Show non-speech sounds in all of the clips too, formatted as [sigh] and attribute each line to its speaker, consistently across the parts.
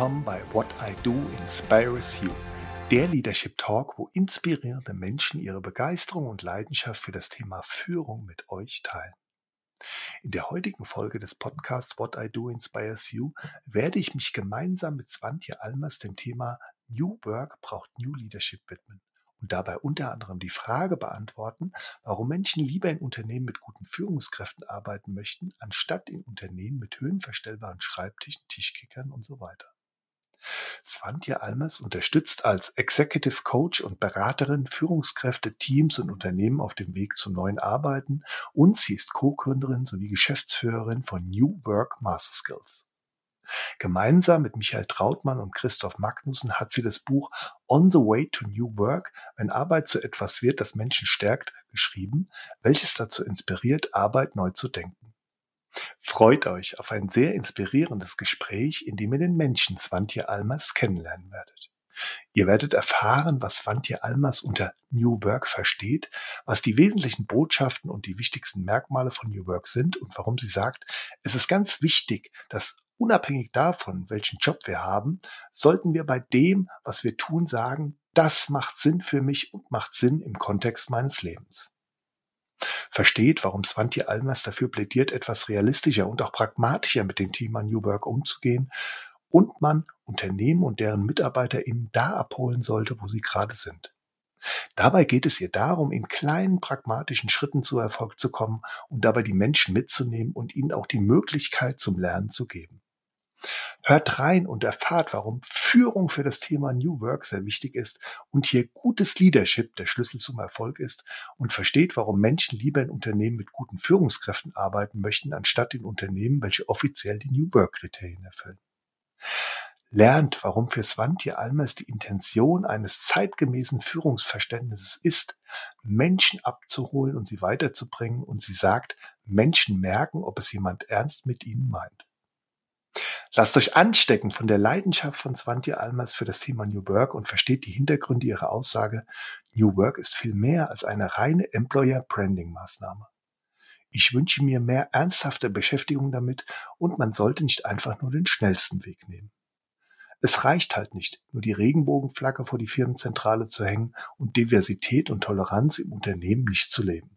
Speaker 1: willkommen bei What I Do Inspires You, der Leadership Talk, wo inspirierende Menschen ihre Begeisterung und Leidenschaft für das Thema Führung mit euch teilen. In der heutigen Folge des Podcasts What I Do Inspires You werde ich mich gemeinsam mit Swantje Almers dem Thema New Work braucht New Leadership widmen und dabei unter anderem die Frage beantworten, warum Menschen lieber in Unternehmen mit guten Führungskräften arbeiten möchten, anstatt in Unternehmen mit höhenverstellbaren Schreibtischen, Tischkickern und so weiter. Svantje Almers unterstützt als Executive Coach und Beraterin Führungskräfte, Teams und Unternehmen auf dem Weg zum neuen Arbeiten und sie ist Co-Gründerin sowie Geschäftsführerin von New Work Master Skills. Gemeinsam mit Michael Trautmann und Christoph Magnussen hat sie das Buch On the Way to New Work, wenn Arbeit zu etwas wird, das Menschen stärkt, geschrieben, welches dazu inspiriert, Arbeit neu zu denken. Freut euch auf ein sehr inspirierendes Gespräch, in dem ihr den Menschen Swantje Almers kennenlernen werdet. Ihr werdet erfahren, was Swantje Almers unter New Work versteht, was die wesentlichen Botschaften und die wichtigsten Merkmale von New Work sind und warum sie sagt, es ist ganz wichtig, dass unabhängig davon, welchen Job wir haben, sollten wir bei dem, was wir tun, sagen, das macht Sinn für mich und macht Sinn im Kontext meines Lebens. Versteht, warum Svante Almers dafür plädiert, etwas realistischer und auch pragmatischer mit dem Thema New Work umzugehen und man Unternehmen und deren MitarbeiterInnen da abholen sollte, wo sie gerade sind. Dabei geht es ihr darum, in kleinen pragmatischen Schritten zu Erfolg zu kommen und dabei die Menschen mitzunehmen und ihnen auch die Möglichkeit zum Lernen zu geben. Hört rein und erfahrt, warum Führung für das Thema New Work sehr wichtig ist und hier gutes Leadership der Schlüssel zum Erfolg ist und versteht, warum Menschen lieber in Unternehmen mit guten Führungskräften arbeiten möchten, anstatt in Unternehmen, welche offiziell die New Work Kriterien erfüllen. Lernt, warum für Svante Almers die Intention eines zeitgemäßen Führungsverständnisses ist, Menschen abzuholen und sie weiterzubringen und sie sagt, Menschen merken, ob es jemand ernst mit ihnen meint. Lasst euch anstecken von der Leidenschaft von Svante Almers für das Thema New Work und versteht die Hintergründe ihrer Aussage, New Work ist viel mehr als eine reine Employer Branding Maßnahme. Ich wünsche mir mehr ernsthafte Beschäftigung damit und man sollte nicht einfach nur den schnellsten Weg nehmen. Es reicht halt nicht, nur die Regenbogenflagge vor die Firmenzentrale zu hängen und Diversität und Toleranz im Unternehmen nicht zu leben.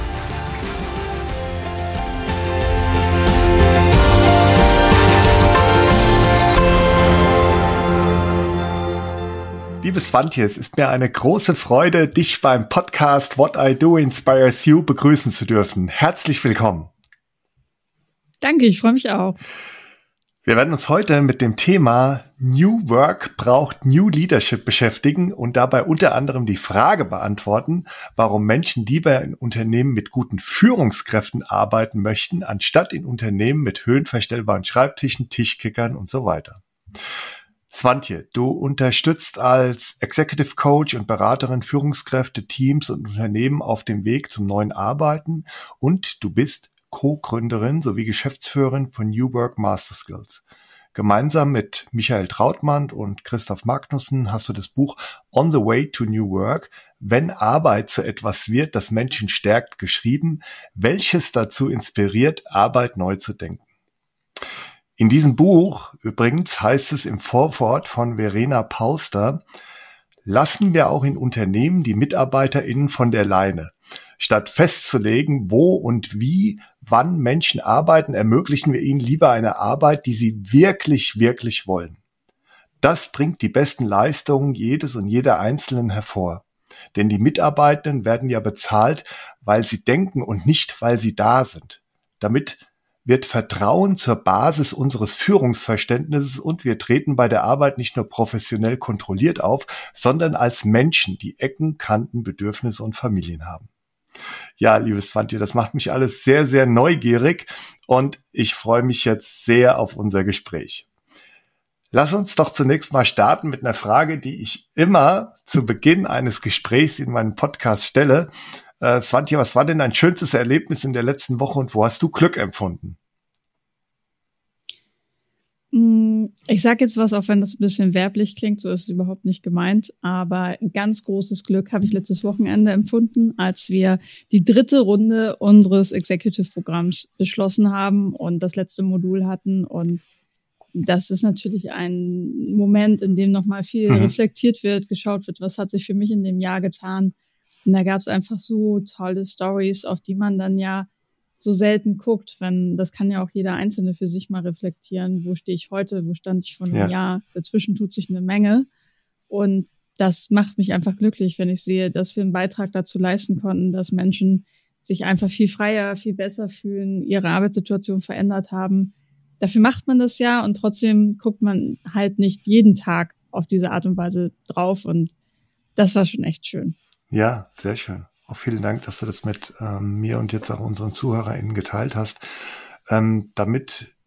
Speaker 1: Liebes Swantje, es ist mir eine große Freude, dich beim Podcast What I Do Inspires You begrüßen zu dürfen. Herzlich willkommen.
Speaker 2: Danke, ich freue mich auch.
Speaker 1: Wir werden uns heute mit dem Thema New Work braucht New Leadership beschäftigen und dabei unter anderem die Frage beantworten, warum Menschen lieber in Unternehmen mit guten Führungskräften arbeiten möchten, anstatt in Unternehmen mit höhenverstellbaren Schreibtischen, Tischkickern und so weiter. Swantje, du unterstützt als Executive Coach und Beraterin Führungskräfte, Teams und Unternehmen auf dem Weg zum neuen Arbeiten und du bist Co-Gründerin sowie Geschäftsführerin von New Work Master Skills. Gemeinsam mit Michael Trautmann und Christoph Magnussen hast du das Buch On the Way to New Work, wenn Arbeit zu etwas wird, das Menschen stärkt, geschrieben, welches dazu inspiriert, Arbeit neu zu denken. In diesem Buch übrigens heißt es im Vorwort von Verena Pauster, lassen wir auch in Unternehmen die MitarbeiterInnen von der Leine. Statt festzulegen, wo und wie, wann Menschen arbeiten, ermöglichen wir ihnen lieber eine Arbeit, die sie wirklich, wirklich wollen. Das bringt die besten Leistungen jedes und jeder Einzelnen hervor. Denn die Mitarbeitenden werden ja bezahlt, weil sie denken und nicht, weil sie da sind. Damit wird Vertrauen zur Basis unseres Führungsverständnisses und wir treten bei der Arbeit nicht nur professionell kontrolliert auf, sondern als Menschen, die Ecken, Kanten, Bedürfnisse und Familien haben. Ja, liebes Svante, das macht mich alles sehr, sehr neugierig und ich freue mich jetzt sehr auf unser Gespräch. Lass uns doch zunächst mal starten mit einer Frage, die ich immer zu Beginn eines Gesprächs in meinem Podcast stelle. Äh, Svantje, was war denn dein schönstes Erlebnis in der letzten Woche und wo hast du Glück empfunden?
Speaker 2: Mm, ich sage jetzt was, auch wenn das ein bisschen werblich klingt, so ist es überhaupt nicht gemeint. Aber ganz großes Glück habe ich letztes Wochenende empfunden, als wir die dritte Runde unseres Executive-Programms beschlossen haben und das letzte Modul hatten. Und das ist natürlich ein Moment, in dem nochmal viel mhm. reflektiert wird, geschaut wird, was hat sich für mich in dem Jahr getan. Und da gab es einfach so tolle Stories, auf die man dann ja so selten guckt, wenn das kann ja auch jeder Einzelne für sich mal reflektieren, wo stehe ich heute, wo stand ich vor einem ja. Jahr, dazwischen tut sich eine Menge und das macht mich einfach glücklich, wenn ich sehe, dass wir einen Beitrag dazu leisten konnten, dass Menschen sich einfach viel freier, viel besser fühlen, ihre Arbeitssituation verändert haben. Dafür macht man das ja und trotzdem guckt man halt nicht jeden Tag auf diese Art und Weise drauf und das war schon echt schön.
Speaker 1: Ja, sehr schön. Auch vielen Dank, dass du das mit ähm, mir und jetzt auch unseren ZuhörerInnen geteilt hast. Ähm, damit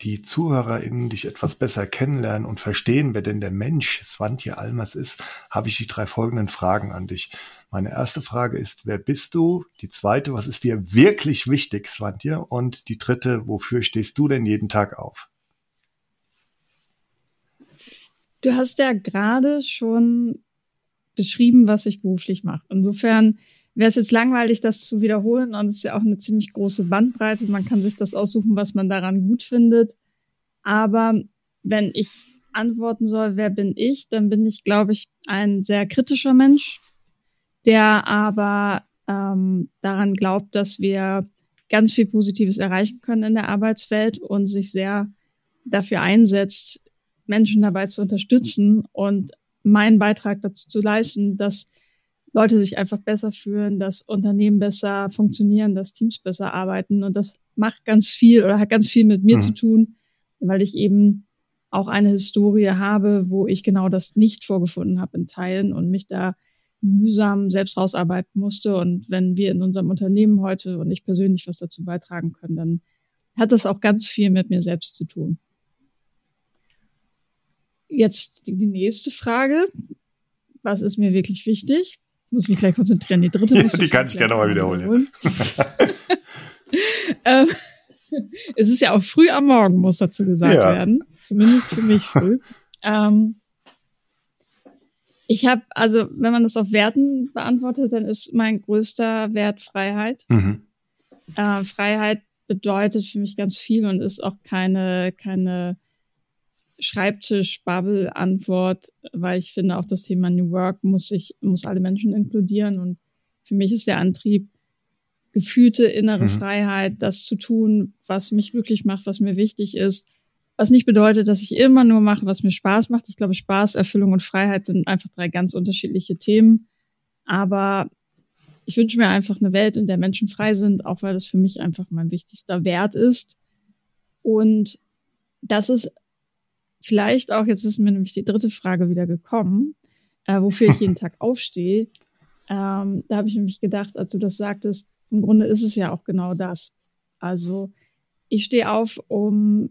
Speaker 1: die ZuhörerInnen dich etwas besser kennenlernen und verstehen, wer denn der Mensch Svantje Almers ist, habe ich die drei folgenden Fragen an dich. Meine erste Frage ist, wer bist du? Die zweite, was ist dir wirklich wichtig, Svantje? Und die dritte, wofür stehst du denn jeden Tag auf?
Speaker 2: Du hast ja gerade schon beschrieben, was ich beruflich mache. Insofern wäre es jetzt langweilig, das zu wiederholen. Und es ist ja auch eine ziemlich große Bandbreite. Man kann sich das aussuchen, was man daran gut findet. Aber wenn ich antworten soll, wer bin ich, dann bin ich, glaube ich, ein sehr kritischer Mensch, der aber ähm, daran glaubt, dass wir ganz viel Positives erreichen können in der Arbeitswelt und sich sehr dafür einsetzt, Menschen dabei zu unterstützen und meinen Beitrag dazu zu leisten, dass Leute sich einfach besser fühlen, dass Unternehmen besser funktionieren, dass Teams besser arbeiten. Und das macht ganz viel oder hat ganz viel mit mir mhm. zu tun, weil ich eben auch eine Historie habe, wo ich genau das nicht vorgefunden habe in Teilen und mich da mühsam selbst rausarbeiten musste. Und wenn wir in unserem Unternehmen heute und ich persönlich was dazu beitragen können, dann hat das auch ganz viel mit mir selbst zu tun. Jetzt die, nächste Frage. Was ist mir wirklich wichtig? muss mich gleich konzentrieren. Die dritte [laughs]
Speaker 1: ja, Die kann ich gerne nochmal wiederholen. [laughs]
Speaker 2: ähm, [laughs] es ist ja auch früh am Morgen, muss dazu gesagt ja. werden. Zumindest für mich früh. ähm, ich habe, also wenn man das auf Werten beantwortet, dann ist mein größter Wert Freiheit. Mhm. Äh, Freiheit bedeutet für mich ganz viel und ist auch keine, keine Schreibtisch-Bubble-Antwort, weil ich finde, auch das Thema New Work muss sich, muss alle Menschen inkludieren. Und für mich ist der Antrieb, gefühlte innere mhm. Freiheit, das zu tun, was mich glücklich macht, was mir wichtig ist. Was nicht bedeutet, dass ich immer nur mache, was mir Spaß macht. Ich glaube, Spaß, Erfüllung und Freiheit sind einfach drei ganz unterschiedliche Themen. Aber ich wünsche mir einfach eine Welt, in der Menschen frei sind, auch weil das für mich einfach mein wichtigster Wert ist. Und das ist vielleicht auch, jetzt ist mir nämlich die dritte Frage wieder gekommen, äh, wofür ich jeden [laughs] Tag aufstehe. Ähm, da habe ich nämlich gedacht, als du das sagtest, im Grunde ist es ja auch genau das. Also ich stehe auf, um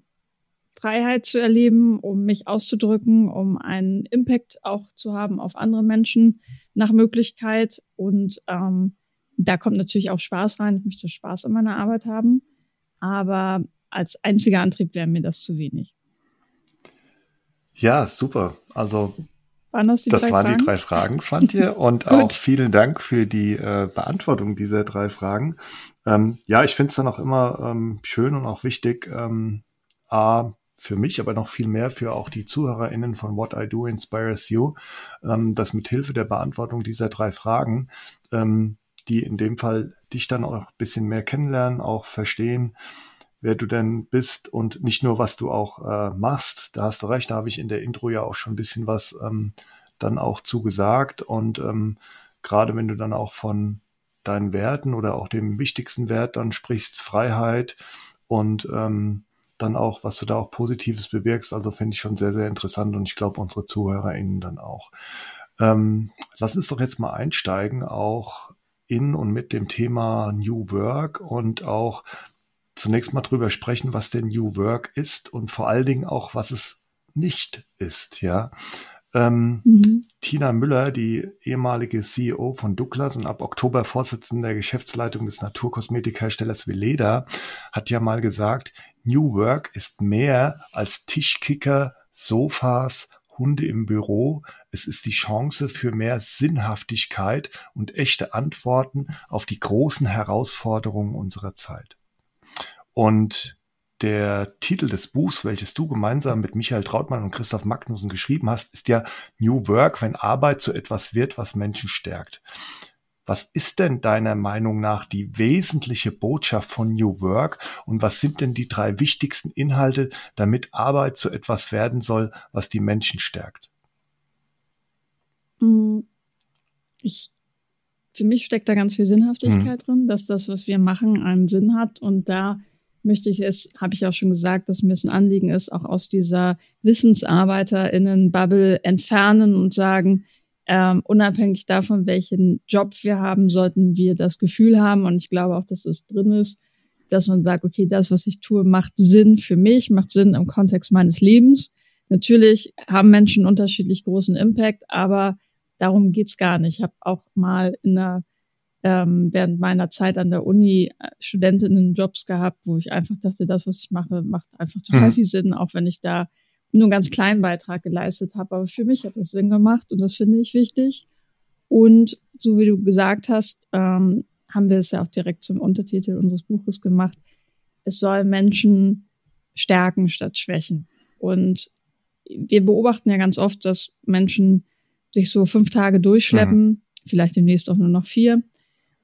Speaker 2: Freiheit zu erleben, um mich auszudrücken, um einen Impact auch zu haben auf andere Menschen nach Möglichkeit. Und ähm, da kommt natürlich auch Spaß rein. Ich möchte Spaß an meiner Arbeit haben. Aber als einziger Antrieb wäre mir das zu wenig.
Speaker 1: Ja, super. Also waren das, das waren Fragen? die drei Fragen, Svantje. [laughs] Und auch vielen Dank für die äh, Beantwortung dieser drei Fragen. Ähm, ja, ich finde es dann auch immer ähm, schön und auch wichtig, ähm, A, für mich, aber noch viel mehr für auch die ZuhörerInnen von What I Do Inspires You, ähm, dass mit Hilfe der Beantwortung dieser drei Fragen, ähm, die in dem Fall dich dann auch ein bisschen mehr kennenlernen, auch verstehen, wer du denn bist und nicht nur, was du auch äh, machst. Da hast du recht, da habe ich in der Intro ja auch schon ein bisschen was ähm, dann auch zugesagt. Und ähm, gerade wenn du dann auch von deinen Werten oder auch dem wichtigsten Wert dann sprichst, Freiheit und ähm, dann auch, was du da auch Positives bewirkst, also finde ich schon sehr, sehr interessant und ich glaube unsere ZuhörerInnen dann auch. Ähm, lass uns doch jetzt mal einsteigen, auch in und mit dem Thema New Work und auch zunächst mal drüber sprechen, was denn New Work ist und vor allen Dingen auch, was es nicht ist, ja. Ähm, mhm. Tina Müller, die ehemalige CEO von Douglas und ab Oktober Vorsitzende der Geschäftsleitung des Naturkosmetikherstellers Veleda, hat ja mal gesagt, New Work ist mehr als Tischkicker, Sofas, Hunde im Büro. Es ist die Chance für mehr Sinnhaftigkeit und echte Antworten auf die großen Herausforderungen unserer Zeit. Und der Titel des Buchs, welches du gemeinsam mit Michael Trautmann und Christoph Magnussen geschrieben hast, ist ja New Work, wenn Arbeit zu etwas wird, was Menschen stärkt. Was ist denn deiner Meinung nach die wesentliche Botschaft von New Work und was sind denn die drei wichtigsten Inhalte, damit Arbeit zu etwas werden soll, was die Menschen stärkt?
Speaker 2: Mm, ich, für mich steckt da ganz viel Sinnhaftigkeit hm. drin, dass das, was wir machen, einen Sinn hat und da möchte ich es, habe ich auch schon gesagt, dass mir es ein Anliegen ist, auch aus dieser WissensarbeiterInnen-Bubble entfernen und sagen, ähm, unabhängig davon, welchen Job wir haben, sollten wir das Gefühl haben, und ich glaube auch, dass es drin ist, dass man sagt, okay, das, was ich tue, macht Sinn für mich, macht Sinn im Kontext meines Lebens. Natürlich haben Menschen unterschiedlich großen Impact, aber darum geht's gar nicht. Ich habe auch mal in einer ähm, während meiner Zeit an der Uni äh, Studentinnen-Jobs gehabt, wo ich einfach dachte, das, was ich mache, macht einfach total mhm. viel Sinn, auch wenn ich da nur einen ganz kleinen Beitrag geleistet habe. Aber für mich hat das Sinn gemacht und das finde ich wichtig. Und so wie du gesagt hast, ähm, haben wir es ja auch direkt zum Untertitel unseres Buches gemacht. Es soll Menschen stärken statt schwächen. Und wir beobachten ja ganz oft, dass Menschen sich so fünf Tage durchschleppen, mhm. vielleicht demnächst auch nur noch vier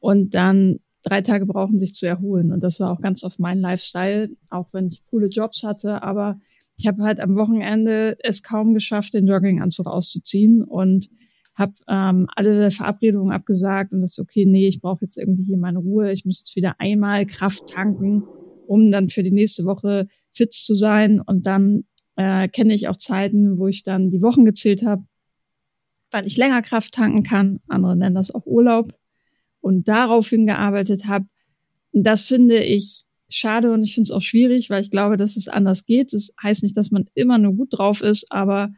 Speaker 2: und dann drei Tage brauchen, sich zu erholen. Und das war auch ganz oft mein Lifestyle, auch wenn ich coole Jobs hatte. Aber ich habe halt am Wochenende es kaum geschafft, den Jogginganzug auszuziehen und habe ähm, alle Verabredungen abgesagt und das okay, nee, ich brauche jetzt irgendwie hier meine Ruhe. Ich muss jetzt wieder einmal Kraft tanken, um dann für die nächste Woche fit zu sein. Und dann äh, kenne ich auch Zeiten, wo ich dann die Wochen gezählt habe, weil ich länger Kraft tanken kann. Andere nennen das auch Urlaub und daraufhin gearbeitet habe. Das finde ich schade und ich finde es auch schwierig, weil ich glaube, dass es anders geht. Das heißt nicht, dass man immer nur gut drauf ist, aber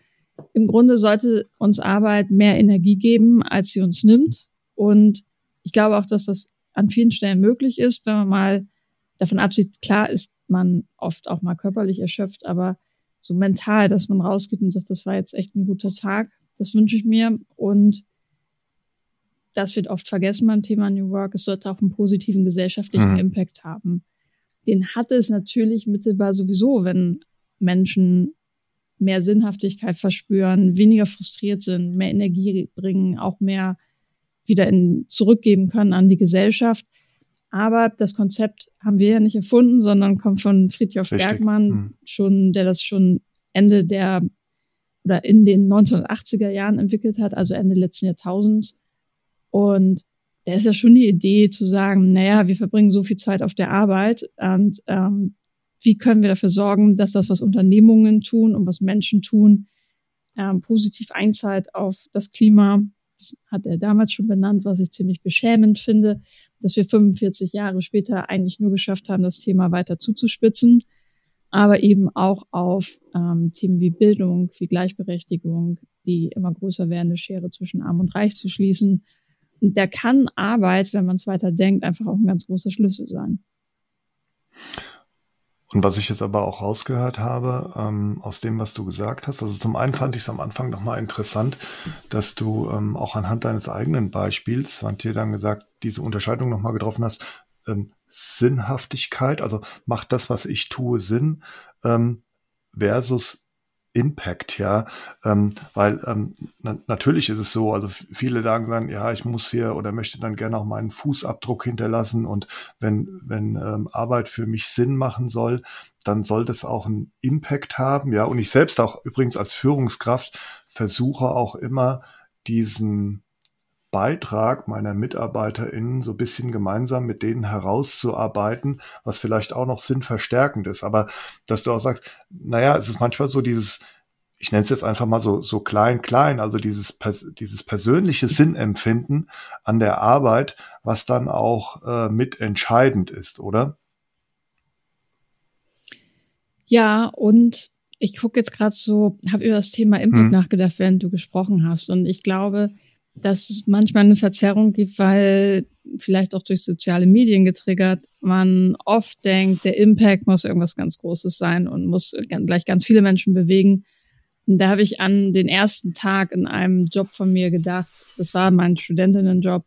Speaker 2: im Grunde sollte uns Arbeit mehr Energie geben, als sie uns nimmt. Und ich glaube auch, dass das an vielen Stellen möglich ist, wenn man mal davon absieht, klar ist man oft auch mal körperlich erschöpft, aber so mental, dass man rausgeht und sagt, das war jetzt echt ein guter Tag, das wünsche ich mir. Und das wird oft vergessen beim Thema New Work, es sollte auch einen positiven gesellschaftlichen mhm. Impact haben. Den hat es natürlich mittelbar sowieso, wenn Menschen mehr Sinnhaftigkeit verspüren, weniger frustriert sind, mehr Energie bringen, auch mehr wieder in, zurückgeben können an die Gesellschaft. Aber das Konzept haben wir ja nicht erfunden, sondern kommt von Friedhof Richtig. Bergmann, mhm. schon, der das schon Ende der oder in den 1980er Jahren entwickelt hat, also Ende letzten Jahrtausends. Und da ist ja schon die Idee zu sagen, naja, wir verbringen so viel Zeit auf der Arbeit und ähm, wie können wir dafür sorgen, dass das, was Unternehmungen tun und was Menschen tun, ähm, positiv einzahlt auf das Klima. Das hat er damals schon benannt, was ich ziemlich beschämend finde, dass wir 45 Jahre später eigentlich nur geschafft haben, das Thema weiter zuzuspitzen, aber eben auch auf ähm, Themen wie Bildung, wie Gleichberechtigung, die immer größer werdende Schere zwischen Arm und Reich zu schließen und da kann Arbeit, wenn man es weiter denkt, einfach auch ein ganz großer Schlüssel sein.
Speaker 1: Und was ich jetzt aber auch rausgehört habe, ähm, aus dem, was du gesagt hast, also zum einen fand ich es am Anfang nochmal interessant, dass du ähm, auch anhand deines eigenen Beispiels, dir dann gesagt, diese Unterscheidung nochmal getroffen hast, ähm, Sinnhaftigkeit, also macht das, was ich tue, Sinn, ähm, versus Impact, ja, ähm, weil ähm, na natürlich ist es so, also viele sagen dann, ja, ich muss hier oder möchte dann gerne auch meinen Fußabdruck hinterlassen und wenn wenn ähm, Arbeit für mich Sinn machen soll, dann soll das auch einen Impact haben, ja, und ich selbst auch übrigens als Führungskraft versuche auch immer diesen Beitrag meiner MitarbeiterInnen so ein bisschen gemeinsam mit denen herauszuarbeiten, was vielleicht auch noch sinnverstärkend ist. Aber dass du auch sagst, naja, es ist manchmal so dieses, ich nenne es jetzt einfach mal so, so klein, klein, also dieses, dieses persönliche Sinnempfinden an der Arbeit, was dann auch äh, mitentscheidend ist, oder?
Speaker 2: Ja, und ich gucke jetzt gerade so, habe über das Thema Impact hm. nachgedacht, während du gesprochen hast. Und ich glaube, dass es manchmal eine Verzerrung gibt, weil vielleicht auch durch soziale Medien getriggert, man oft denkt, der Impact muss irgendwas ganz Großes sein und muss gleich ganz viele Menschen bewegen. Und da habe ich an den ersten Tag in einem Job von mir gedacht, das war mein Studentinnenjob,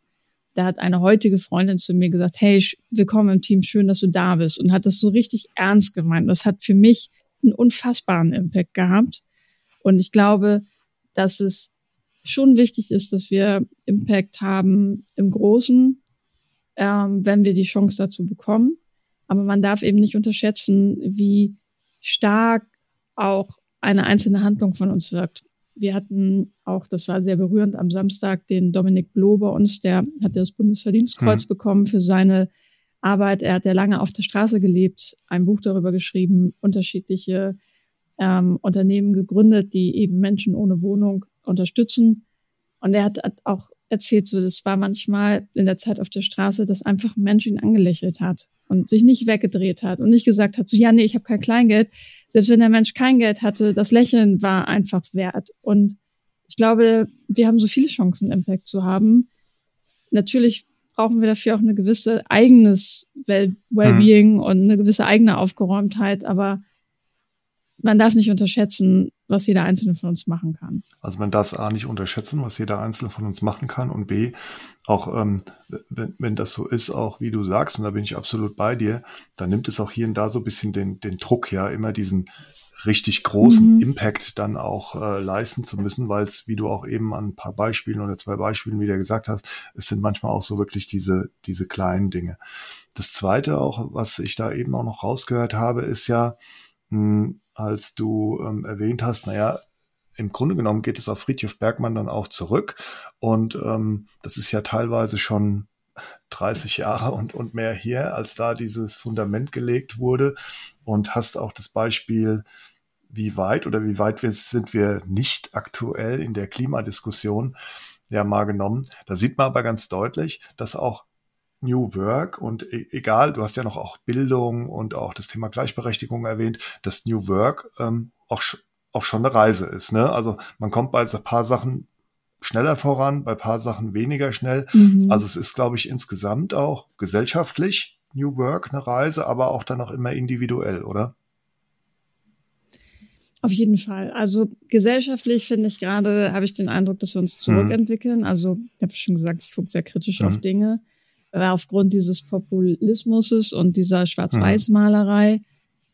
Speaker 2: da hat eine heutige Freundin zu mir gesagt, hey, willkommen im Team, schön, dass du da bist und hat das so richtig ernst gemeint. Das hat für mich einen unfassbaren Impact gehabt. Und ich glaube, dass es schon wichtig ist, dass wir Impact haben im Großen, ähm, wenn wir die Chance dazu bekommen. Aber man darf eben nicht unterschätzen, wie stark auch eine einzelne Handlung von uns wirkt. Wir hatten auch, das war sehr berührend, am Samstag den Dominik Bloh bei uns, der hat das Bundesverdienstkreuz hm. bekommen für seine Arbeit. Er hat ja lange auf der Straße gelebt, ein Buch darüber geschrieben, unterschiedliche ähm, Unternehmen gegründet, die eben Menschen ohne Wohnung unterstützen. Und er hat auch erzählt, so das war manchmal in der Zeit auf der Straße, dass einfach ein Mensch ihn angelächelt hat und sich nicht weggedreht hat und nicht gesagt hat, so ja, nee, ich habe kein Kleingeld. Selbst wenn der Mensch kein Geld hatte, das Lächeln war einfach wert. Und ich glaube, wir haben so viele Chancen, Impact zu haben. Natürlich brauchen wir dafür auch eine gewisse eigenes Wellbeing mhm. und eine gewisse eigene Aufgeräumtheit, aber man darf nicht unterschätzen, was jeder Einzelne von uns machen kann.
Speaker 1: Also man darf es A nicht unterschätzen, was jeder Einzelne von uns machen kann und B, auch ähm, wenn, wenn das so ist, auch wie du sagst, und da bin ich absolut bei dir, dann nimmt es auch hier und da so ein bisschen den, den Druck, ja, immer diesen richtig großen mhm. Impact dann auch äh, leisten zu müssen, weil es, wie du auch eben an ein paar Beispielen oder zwei Beispielen wieder gesagt hast, es sind manchmal auch so wirklich diese, diese kleinen Dinge. Das zweite auch, was ich da eben auch noch rausgehört habe, ist ja, mh, hm, als du ähm, erwähnt hast, naja, im Grunde genommen geht es auf Friedhof Bergmann dann auch zurück. Und ähm, das ist ja teilweise schon 30 Jahre und, und mehr her, als da dieses Fundament gelegt wurde. Und hast auch das Beispiel, wie weit oder wie weit wir, sind wir nicht aktuell in der Klimadiskussion ja mal genommen. Da sieht man aber ganz deutlich, dass auch New Work und e egal, du hast ja noch auch Bildung und auch das Thema Gleichberechtigung erwähnt, dass New Work ähm, auch, auch schon eine Reise ist. Ne? Also man kommt bei ein paar Sachen schneller voran, bei ein paar Sachen weniger schnell. Mhm. Also es ist, glaube ich, insgesamt auch gesellschaftlich New Work eine Reise, aber auch dann auch immer individuell, oder?
Speaker 2: Auf jeden Fall. Also gesellschaftlich finde ich gerade, habe ich den Eindruck, dass wir uns mhm. zurückentwickeln. Mhm. Also ich habe schon gesagt, ich gucke sehr kritisch mhm. auf Dinge aufgrund dieses Populismus und dieser Schwarz-Weiß-Malerei.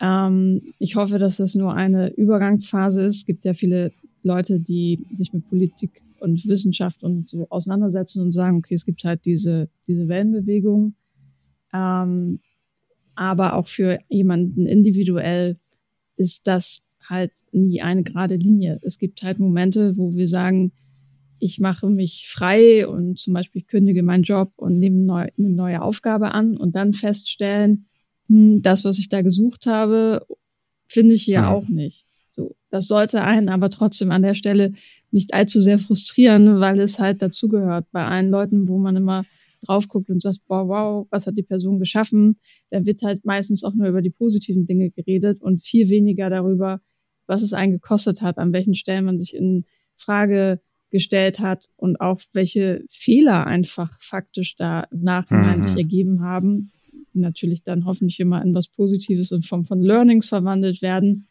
Speaker 2: Ähm, ich hoffe, dass das nur eine Übergangsphase ist. Es gibt ja viele Leute, die sich mit Politik und Wissenschaft und so auseinandersetzen und sagen, okay, es gibt halt diese, diese Wellenbewegung. Ähm, aber auch für jemanden individuell ist das halt nie eine gerade Linie. Es gibt halt Momente, wo wir sagen, ich mache mich frei und zum Beispiel kündige meinen Job und nehme neu, eine neue Aufgabe an und dann feststellen, hm, das, was ich da gesucht habe, finde ich hier ja. auch nicht. So, das sollte einen aber trotzdem an der Stelle nicht allzu sehr frustrieren, weil es halt dazugehört. Bei allen Leuten, wo man immer drauf guckt und sagt, boah, wow, was hat die Person geschaffen, da wird halt meistens auch nur über die positiven Dinge geredet und viel weniger darüber, was es einen gekostet hat, an welchen Stellen man sich in Frage gestellt hat und auch welche Fehler einfach faktisch da im Nachhinein mhm. sich ergeben haben, die natürlich dann hoffentlich immer in was Positives in Form von Learnings verwandelt werden.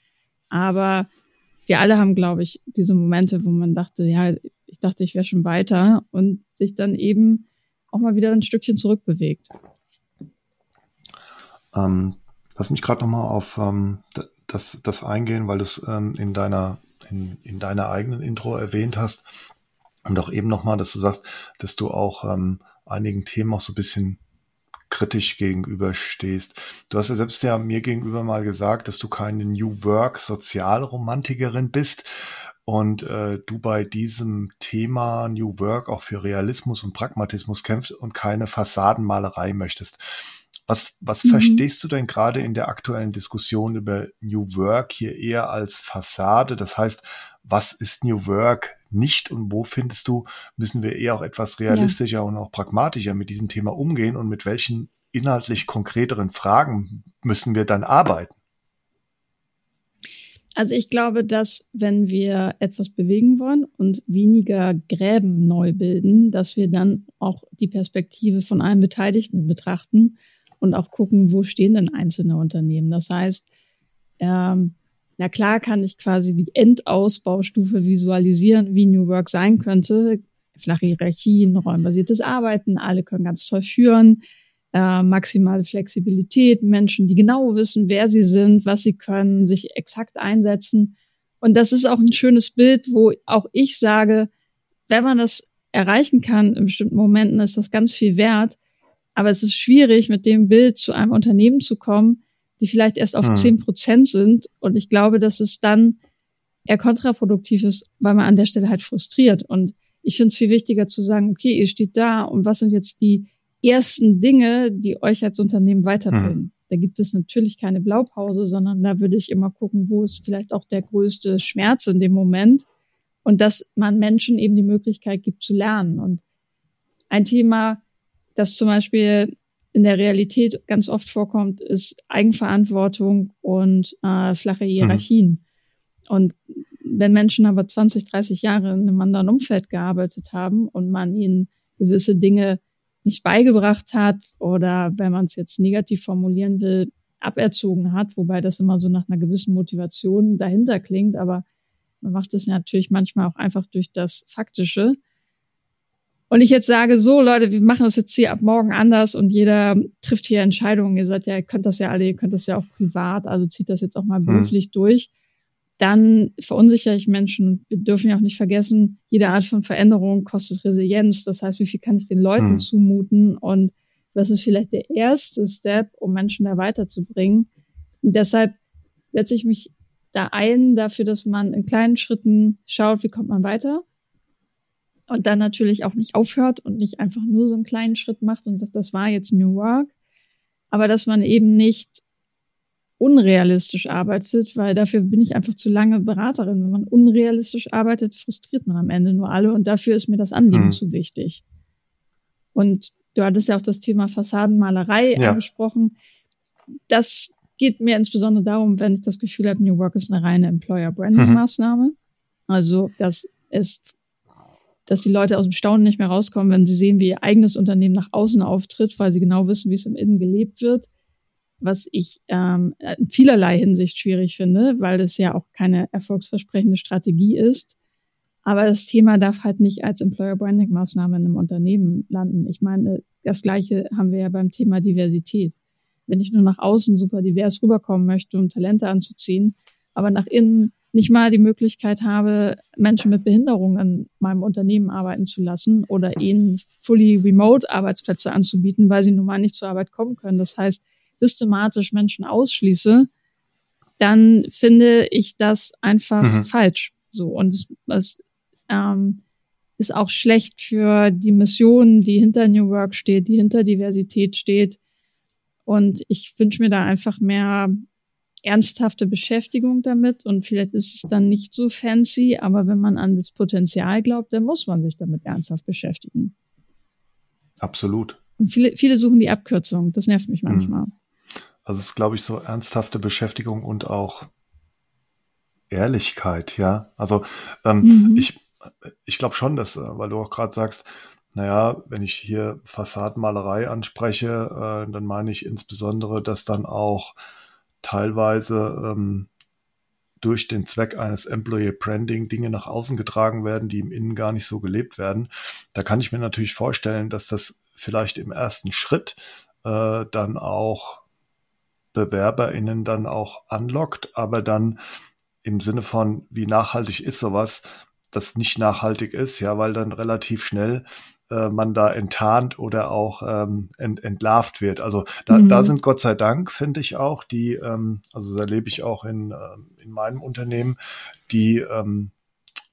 Speaker 2: Aber wir alle haben, glaube ich, diese Momente, wo man dachte, ja, ich dachte, ich wäre schon weiter und sich dann eben auch mal wieder ein Stückchen zurückbewegt.
Speaker 1: Ähm, lass mich gerade nochmal auf ähm, das, das eingehen, weil du es ähm, in deiner in, in deiner eigenen Intro erwähnt hast. Und auch eben nochmal, dass du sagst, dass du auch ähm, einigen Themen auch so ein bisschen kritisch gegenüberstehst. Du hast ja selbst ja mir gegenüber mal gesagt, dass du keine New Work Sozialromantikerin bist und äh, du bei diesem Thema New Work auch für Realismus und Pragmatismus kämpfst und keine Fassadenmalerei möchtest. Was, was mhm. verstehst du denn gerade in der aktuellen Diskussion über New Work hier eher als Fassade? Das heißt, was ist New Work nicht und wo findest du, müssen wir eher auch etwas realistischer ja. und auch pragmatischer mit diesem Thema umgehen und mit welchen inhaltlich konkreteren Fragen müssen wir dann arbeiten?
Speaker 2: Also ich glaube, dass wenn wir etwas bewegen wollen und weniger Gräben neu bilden, dass wir dann auch die Perspektive von allen Beteiligten betrachten und auch gucken, wo stehen denn einzelne Unternehmen. Das heißt, ähm, na klar kann ich quasi die Endausbaustufe visualisieren, wie New Work sein könnte. Flache Hierarchien, räumbasiertes Arbeiten, alle können ganz toll führen äh, maximale Flexibilität, Menschen, die genau wissen, wer sie sind, was sie können, sich exakt einsetzen. Und das ist auch ein schönes Bild, wo auch ich sage, wenn man das erreichen kann in bestimmten Momenten, ist das ganz viel wert. Aber es ist schwierig, mit dem Bild zu einem Unternehmen zu kommen, die vielleicht erst auf zehn hm. Prozent sind. Und ich glaube, dass es dann eher kontraproduktiv ist, weil man an der Stelle halt frustriert. Und ich finde es viel wichtiger zu sagen, okay, ihr steht da und was sind jetzt die ersten Dinge, die euch als Unternehmen weiterbringen. Mhm. Da gibt es natürlich keine Blaupause, sondern da würde ich immer gucken, wo ist vielleicht auch der größte Schmerz in dem Moment und dass man Menschen eben die Möglichkeit gibt zu lernen. Und ein Thema, das zum Beispiel in der Realität ganz oft vorkommt, ist Eigenverantwortung und äh, flache mhm. Hierarchien. Mhm. Und wenn Menschen aber 20, 30 Jahre in einem anderen Umfeld gearbeitet haben und man ihnen gewisse Dinge nicht beigebracht hat oder wenn man es jetzt negativ formulieren will, aberzogen hat, wobei das immer so nach einer gewissen Motivation dahinter klingt, aber man macht es natürlich manchmal auch einfach durch das Faktische. Und ich jetzt sage, so Leute, wir machen das jetzt hier ab morgen anders und jeder trifft hier Entscheidungen. Ihr seid ja, ihr könnt das ja alle, ihr könnt das ja auch privat, also zieht das jetzt auch mal hm. beruflich hm. durch dann verunsichere ich Menschen. Wir dürfen ja auch nicht vergessen, jede Art von Veränderung kostet Resilienz. Das heißt, wie viel kann ich den Leuten mhm. zumuten? Und das ist vielleicht der erste Step, um Menschen da weiterzubringen. Und deshalb setze ich mich da ein dafür, dass man in kleinen Schritten schaut, wie kommt man weiter. Und dann natürlich auch nicht aufhört und nicht einfach nur so einen kleinen Schritt macht und sagt, das war jetzt New Work. Aber dass man eben nicht unrealistisch arbeitet, weil dafür bin ich einfach zu lange Beraterin. Wenn man unrealistisch arbeitet, frustriert man am Ende nur alle und dafür ist mir das Anliegen hm. zu wichtig. Und du hattest ja auch das Thema Fassadenmalerei ja. angesprochen. Das geht mir insbesondere darum, wenn ich das Gefühl habe, New Work ist eine reine Employer-Branding-Maßnahme. Mhm. Also, dass es, dass die Leute aus dem Staunen nicht mehr rauskommen, wenn sie sehen, wie ihr eigenes Unternehmen nach außen auftritt, weil sie genau wissen, wie es im Innen gelebt wird was ich ähm, in vielerlei Hinsicht schwierig finde, weil das ja auch keine erfolgsversprechende Strategie ist. Aber das Thema darf halt nicht als Employer Branding Maßnahme in einem Unternehmen landen. Ich meine, das Gleiche haben wir ja beim Thema Diversität. Wenn ich nur nach außen super divers rüberkommen möchte, um Talente anzuziehen, aber nach innen nicht mal die Möglichkeit habe, Menschen mit Behinderungen in meinem Unternehmen arbeiten zu lassen oder ihnen fully remote Arbeitsplätze anzubieten, weil sie nun mal nicht zur Arbeit kommen können. Das heißt, systematisch Menschen ausschließe, dann finde ich das einfach mhm. falsch. So und es, es ähm, ist auch schlecht für die Mission, die hinter New Work steht, die hinter Diversität steht. Und ich wünsche mir da einfach mehr ernsthafte Beschäftigung damit und vielleicht ist es dann nicht so fancy, aber wenn man an das Potenzial glaubt, dann muss man sich damit ernsthaft beschäftigen.
Speaker 1: Absolut.
Speaker 2: Und viele, viele suchen die Abkürzung. Das nervt mich mhm. manchmal.
Speaker 1: Also es ist, glaube ich, so ernsthafte Beschäftigung und auch Ehrlichkeit, ja. Also ähm, mhm. ich, ich glaube schon, dass, äh, weil du auch gerade sagst, naja, wenn ich hier Fassadenmalerei anspreche, äh, dann meine ich insbesondere, dass dann auch teilweise ähm, durch den Zweck eines Employee Branding Dinge nach außen getragen werden, die im Innen gar nicht so gelebt werden. Da kann ich mir natürlich vorstellen, dass das vielleicht im ersten Schritt äh, dann auch BewerberInnen dann auch anlockt, aber dann im Sinne von, wie nachhaltig ist sowas, das nicht nachhaltig ist, ja, weil dann relativ schnell äh, man da enttarnt oder auch ähm, ent, entlarvt wird. Also da, mhm. da sind Gott sei Dank, finde ich auch, die, ähm, also da lebe ich auch in, äh, in meinem Unternehmen, die ähm,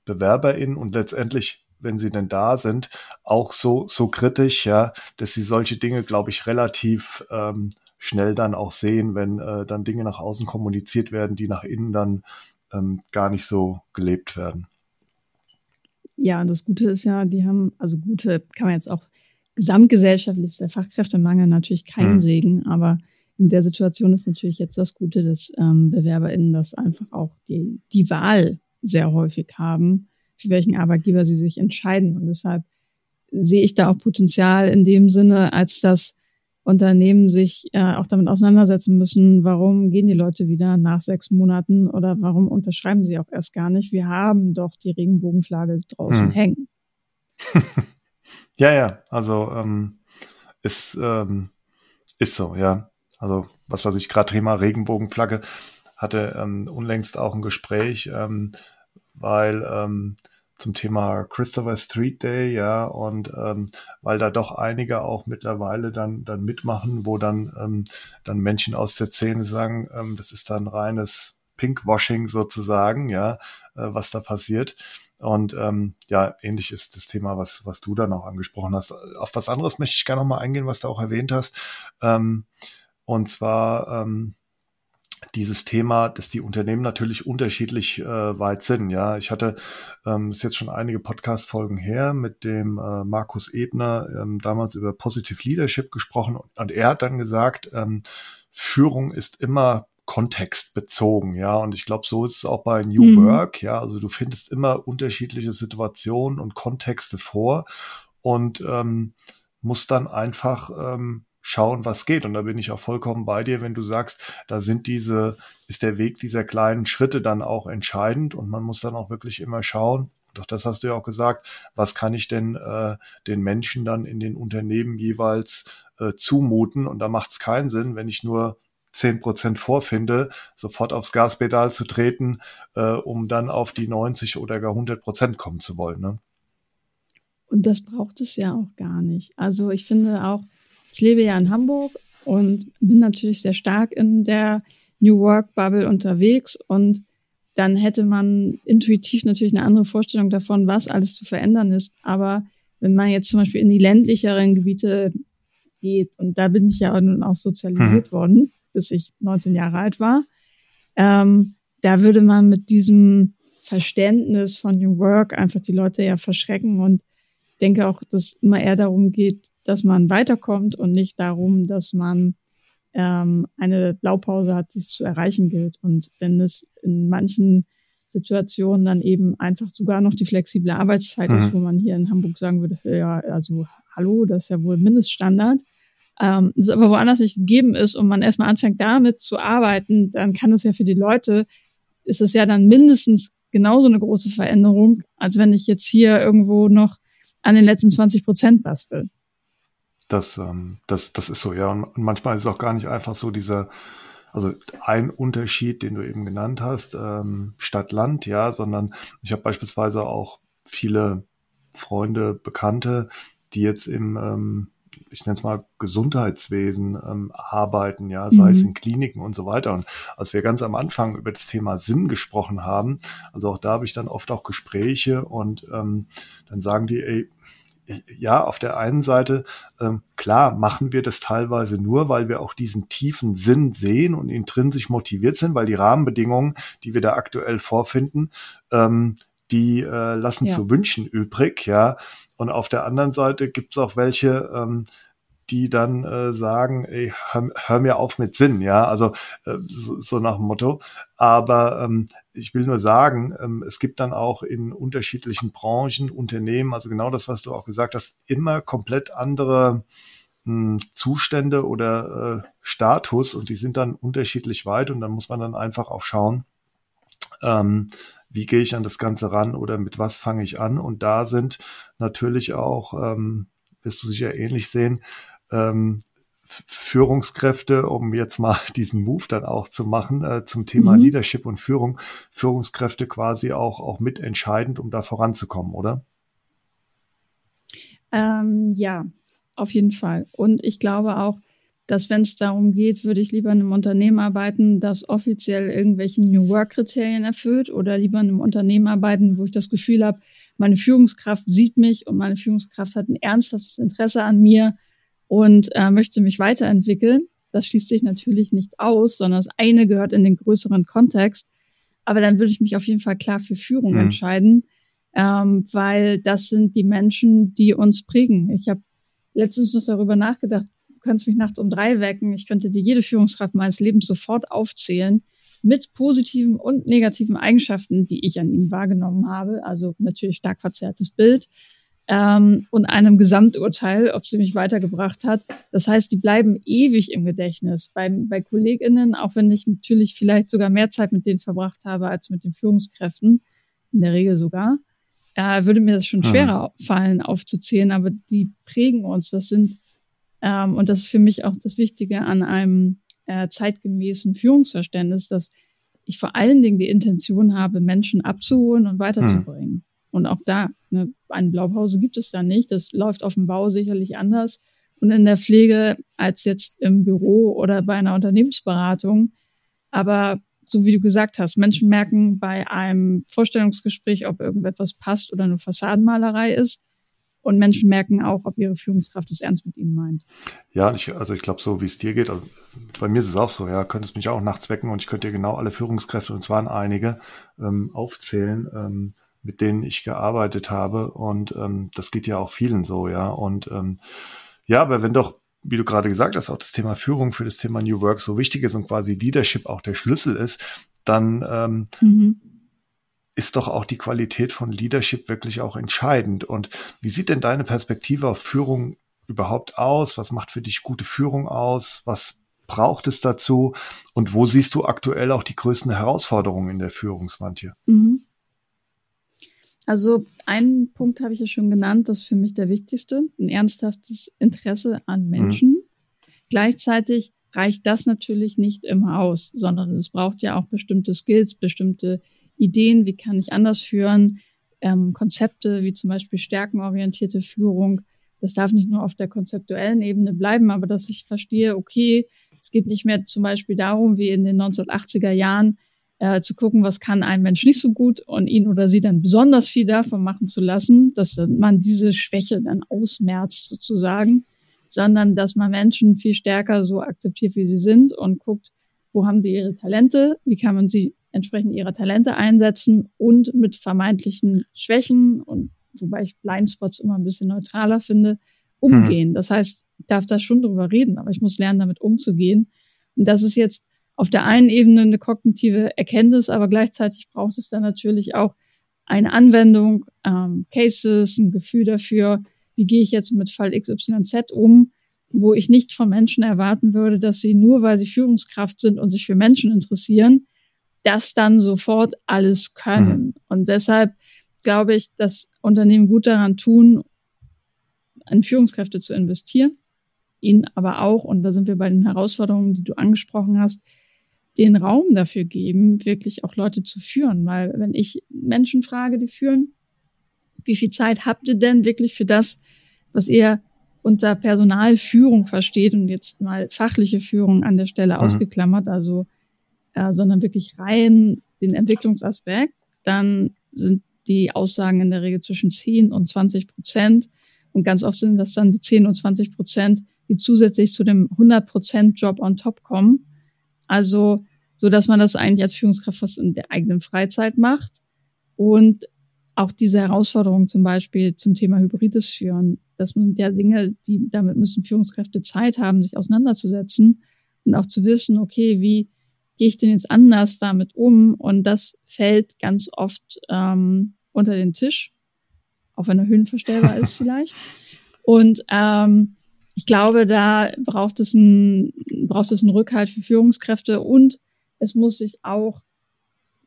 Speaker 1: BewerberInnen und letztendlich wenn sie denn da sind, auch so, so kritisch, ja, dass sie solche Dinge, glaube ich, relativ ähm, schnell dann auch sehen, wenn äh, dann Dinge nach außen kommuniziert werden, die nach innen dann ähm, gar nicht so gelebt werden.
Speaker 2: Ja, und das Gute ist ja, die haben, also gute kann man jetzt auch gesamtgesellschaftlich ist der Fachkräftemangel natürlich kein hm. Segen, aber in der Situation ist natürlich jetzt das Gute, dass ähm, BewerberInnen das einfach auch die, die Wahl sehr häufig haben, für welchen Arbeitgeber sie sich entscheiden. Und deshalb sehe ich da auch Potenzial in dem Sinne, als dass Unternehmen sich äh, auch damit auseinandersetzen müssen, warum gehen die Leute wieder nach sechs Monaten oder warum unterschreiben sie auch erst gar nicht. Wir haben doch die Regenbogenflagge draußen hm. hängen. [laughs]
Speaker 1: ja, ja, also ähm, ist, ähm, ist so, ja. Also was weiß ich, gerade Thema Regenbogenflagge hatte ähm, unlängst auch ein Gespräch, ähm, weil ähm, zum Thema Christopher Street Day, ja, und ähm, weil da doch einige auch mittlerweile dann dann mitmachen, wo dann ähm, dann Menschen aus der Szene sagen, ähm, das ist dann reines Pinkwashing sozusagen, ja, äh, was da passiert. Und ähm, ja, ähnlich ist das Thema, was was du dann auch angesprochen hast. Auf was anderes möchte ich gerne noch mal eingehen, was du auch erwähnt hast. Ähm, und zwar ähm, dieses Thema, dass die Unternehmen natürlich unterschiedlich äh, weit sind. Ja, ich hatte ähm, ist jetzt schon einige Podcast-Folgen her mit dem äh, Markus Ebner ähm, damals über Positive Leadership gesprochen und er hat dann gesagt, ähm, Führung ist immer kontextbezogen, ja, und ich glaube, so ist es auch bei New mhm. Work, ja, also du findest immer unterschiedliche Situationen und Kontexte vor und ähm, musst dann einfach ähm, schauen, was geht. Und da bin ich auch vollkommen bei dir, wenn du sagst, da sind diese, ist der Weg dieser kleinen Schritte dann auch entscheidend und man muss dann auch wirklich immer schauen, doch das hast du ja auch gesagt, was kann ich denn äh, den Menschen dann in den Unternehmen jeweils äh, zumuten? Und da macht es keinen Sinn, wenn ich nur zehn Prozent vorfinde, sofort aufs Gaspedal zu treten, äh, um dann auf die 90 oder gar 100 Prozent kommen zu wollen. Ne?
Speaker 2: Und das braucht es ja auch gar nicht. Also ich finde auch, ich lebe ja in Hamburg und bin natürlich sehr stark in der New Work Bubble unterwegs und dann hätte man intuitiv natürlich eine andere Vorstellung davon, was alles zu verändern ist. Aber wenn man jetzt zum Beispiel in die ländlicheren Gebiete geht, und da bin ich ja nun auch sozialisiert mhm. worden, bis ich 19 Jahre alt war, ähm, da würde man mit diesem Verständnis von New Work einfach die Leute ja verschrecken und denke auch, dass es immer eher darum geht, dass man weiterkommt und nicht darum, dass man ähm, eine Blaupause hat, die es zu erreichen gilt. Und wenn es in manchen Situationen dann eben einfach sogar noch die flexible Arbeitszeit mhm. ist, wo man hier in Hamburg sagen würde, ja, also hallo, das ist ja wohl Mindeststandard. Ähm, es aber woanders nicht gegeben ist und man erstmal anfängt damit zu arbeiten, dann kann es ja für die Leute, ist es ja dann mindestens genauso eine große Veränderung, als wenn ich jetzt hier irgendwo noch an den letzten 20 Prozent basteln.
Speaker 1: Das, ähm, das, das ist so, ja. Und manchmal ist es auch gar nicht einfach so dieser, also ein Unterschied, den du eben genannt hast, ähm, Stadt-Land, ja, sondern ich habe beispielsweise auch viele Freunde, Bekannte, die jetzt im, ähm, ich nenne es mal Gesundheitswesen ähm, arbeiten, ja, sei mhm. es in Kliniken und so weiter. Und als wir ganz am Anfang über das Thema Sinn gesprochen haben, also auch da habe ich dann oft auch Gespräche und ähm, dann sagen die, ey, ja, auf der einen Seite, ähm, klar, machen wir das teilweise nur, weil wir auch diesen tiefen Sinn sehen und intrinsisch motiviert sind, weil die Rahmenbedingungen, die wir da aktuell vorfinden, ähm, die äh, lassen ja. zu wünschen übrig, ja. Und auf der anderen Seite gibt's auch welche, ähm, die dann äh, sagen, ey, hör, hör mir auf mit Sinn, ja, also äh, so, so nach dem Motto. Aber ähm, ich will nur sagen, ähm, es gibt dann auch in unterschiedlichen Branchen, Unternehmen, also genau das, was du auch gesagt hast, immer komplett andere mh, hm, Zustände oder äh, Status und die sind dann unterschiedlich weit und dann muss man dann einfach auch schauen, ähm, wie gehe ich an das Ganze ran oder mit was fange ich an. Und da sind natürlich auch, ähm, wirst du sicher ähnlich sehen, ähm, Führungskräfte, um jetzt mal [laughs] diesen Move dann auch zu machen äh, zum Thema mhm. Leadership und Führung, Führungskräfte quasi auch, auch mitentscheidend, um da voranzukommen, oder?
Speaker 2: Ähm, ja, auf jeden Fall. Und ich glaube auch, dass wenn es darum geht, würde ich lieber in einem Unternehmen arbeiten, das offiziell irgendwelchen New Work-Kriterien erfüllt oder lieber in einem Unternehmen arbeiten, wo ich das Gefühl habe, meine Führungskraft sieht mich und meine Führungskraft hat ein ernsthaftes Interesse an mir und äh, möchte mich weiterentwickeln. Das schließt sich natürlich nicht aus, sondern das eine gehört in den größeren Kontext. Aber dann würde ich mich auf jeden Fall klar für Führung mhm. entscheiden, ähm, weil das sind die Menschen, die uns prägen. Ich habe letztens noch darüber nachgedacht, könntest mich nachts um drei wecken, ich könnte dir jede Führungskraft meines Lebens sofort aufzählen mit positiven und negativen Eigenschaften, die ich an ihnen wahrgenommen habe. Also natürlich stark verzerrtes Bild ähm, und einem Gesamturteil, ob sie mich weitergebracht hat. Das heißt, die bleiben ewig im Gedächtnis. Bei, bei KollegInnen, auch wenn ich natürlich vielleicht sogar mehr Zeit mit denen verbracht habe als mit den Führungskräften, in der Regel sogar, äh, würde mir das schon mhm. schwerer mhm. fallen aufzuzählen, aber die prägen uns. Das sind, ähm, und das ist für mich auch das Wichtige an einem äh, zeitgemäßen Führungsverständnis, dass ich vor allen Dingen die Intention habe, Menschen abzuholen und weiterzubringen. Mhm. Und auch da, ne, eine Blaupause gibt es da nicht. Das läuft auf dem Bau sicherlich anders. Und in der Pflege als jetzt im Büro oder bei einer Unternehmensberatung. Aber so wie du gesagt hast, Menschen merken bei einem Vorstellungsgespräch, ob irgendetwas passt oder eine Fassadenmalerei ist. Und Menschen merken auch, ob ihre Führungskraft es ernst mit ihnen meint.
Speaker 1: Ja, ich, also ich glaube, so wie es dir geht, also bei mir ist es auch so, ja, könntest mich auch nachts wecken und ich könnte dir genau alle Führungskräfte, und zwar einige, ähm, aufzählen, ähm, mit denen ich gearbeitet habe. Und ähm, das geht ja auch vielen so, ja. Und ähm, ja, aber wenn doch wie du gerade gesagt hast, auch das Thema Führung für das Thema New Work so wichtig ist und quasi Leadership auch der Schlüssel ist, dann ähm, mhm. ist doch auch die Qualität von Leadership wirklich auch entscheidend. Und wie sieht denn deine Perspektive auf Führung überhaupt aus? Was macht für dich gute Führung aus? Was braucht es dazu? Und wo siehst du aktuell auch die größten Herausforderungen in der Führungsmanche? Mhm.
Speaker 2: Also einen Punkt habe ich ja schon genannt, das ist für mich der wichtigste, ein ernsthaftes Interesse an mhm. Menschen. Mhm. Gleichzeitig reicht das natürlich nicht immer aus, sondern es braucht ja auch bestimmte Skills, bestimmte Ideen, wie kann ich anders führen, ähm, Konzepte wie zum Beispiel stärkenorientierte Führung. Das darf nicht nur auf der konzeptuellen Ebene bleiben, aber dass ich verstehe, okay, es geht nicht mehr zum Beispiel darum, wie in den 1980er Jahren, äh, zu gucken, was kann ein Mensch nicht so gut und ihn oder sie dann besonders viel davon machen zu lassen, dass man diese Schwäche dann ausmerzt sozusagen, sondern dass man Menschen viel stärker so akzeptiert, wie sie sind und guckt, wo haben die ihre Talente, wie kann man sie entsprechend ihrer Talente einsetzen und mit vermeintlichen Schwächen und wobei ich Blindspots immer ein bisschen neutraler finde, umgehen. Hm. Das heißt, ich darf da schon drüber reden, aber ich muss lernen, damit umzugehen. Und das ist jetzt auf der einen Ebene eine kognitive Erkenntnis, aber gleichzeitig braucht es dann natürlich auch eine Anwendung, ähm, Cases, ein Gefühl dafür, wie gehe ich jetzt mit Fall XYZ um, wo ich nicht von Menschen erwarten würde, dass sie nur, weil sie Führungskraft sind und sich für Menschen interessieren, das dann sofort alles können. Mhm. Und deshalb glaube ich, dass Unternehmen gut daran tun, an Führungskräfte zu investieren, ihnen aber auch, und da sind wir bei den Herausforderungen, die du angesprochen hast, den Raum dafür geben, wirklich auch Leute zu führen. Weil wenn ich Menschen frage, die führen, wie viel Zeit habt ihr denn wirklich für das, was ihr unter Personalführung versteht und jetzt mal fachliche Führung an der Stelle mhm. ausgeklammert, also äh, sondern wirklich rein den Entwicklungsaspekt, dann sind die Aussagen in der Regel zwischen 10 und 20 Prozent. Und ganz oft sind das dann die 10 und 20 Prozent, die zusätzlich zu dem 100 Prozent Job on top kommen. Also, so dass man das eigentlich als Führungskraft fast in der eigenen Freizeit macht. Und auch diese Herausforderungen zum Beispiel zum Thema hybrides Führen, das sind ja Dinge, die, damit müssen Führungskräfte Zeit haben, sich auseinanderzusetzen und auch zu wissen, okay, wie gehe ich denn jetzt anders damit um? Und das fällt ganz oft ähm, unter den Tisch, auch wenn er höhenverstellbar ist [laughs] vielleicht. Und ähm, ich glaube, da braucht es ein, braucht es einen Rückhalt für Führungskräfte und es muss sich auch,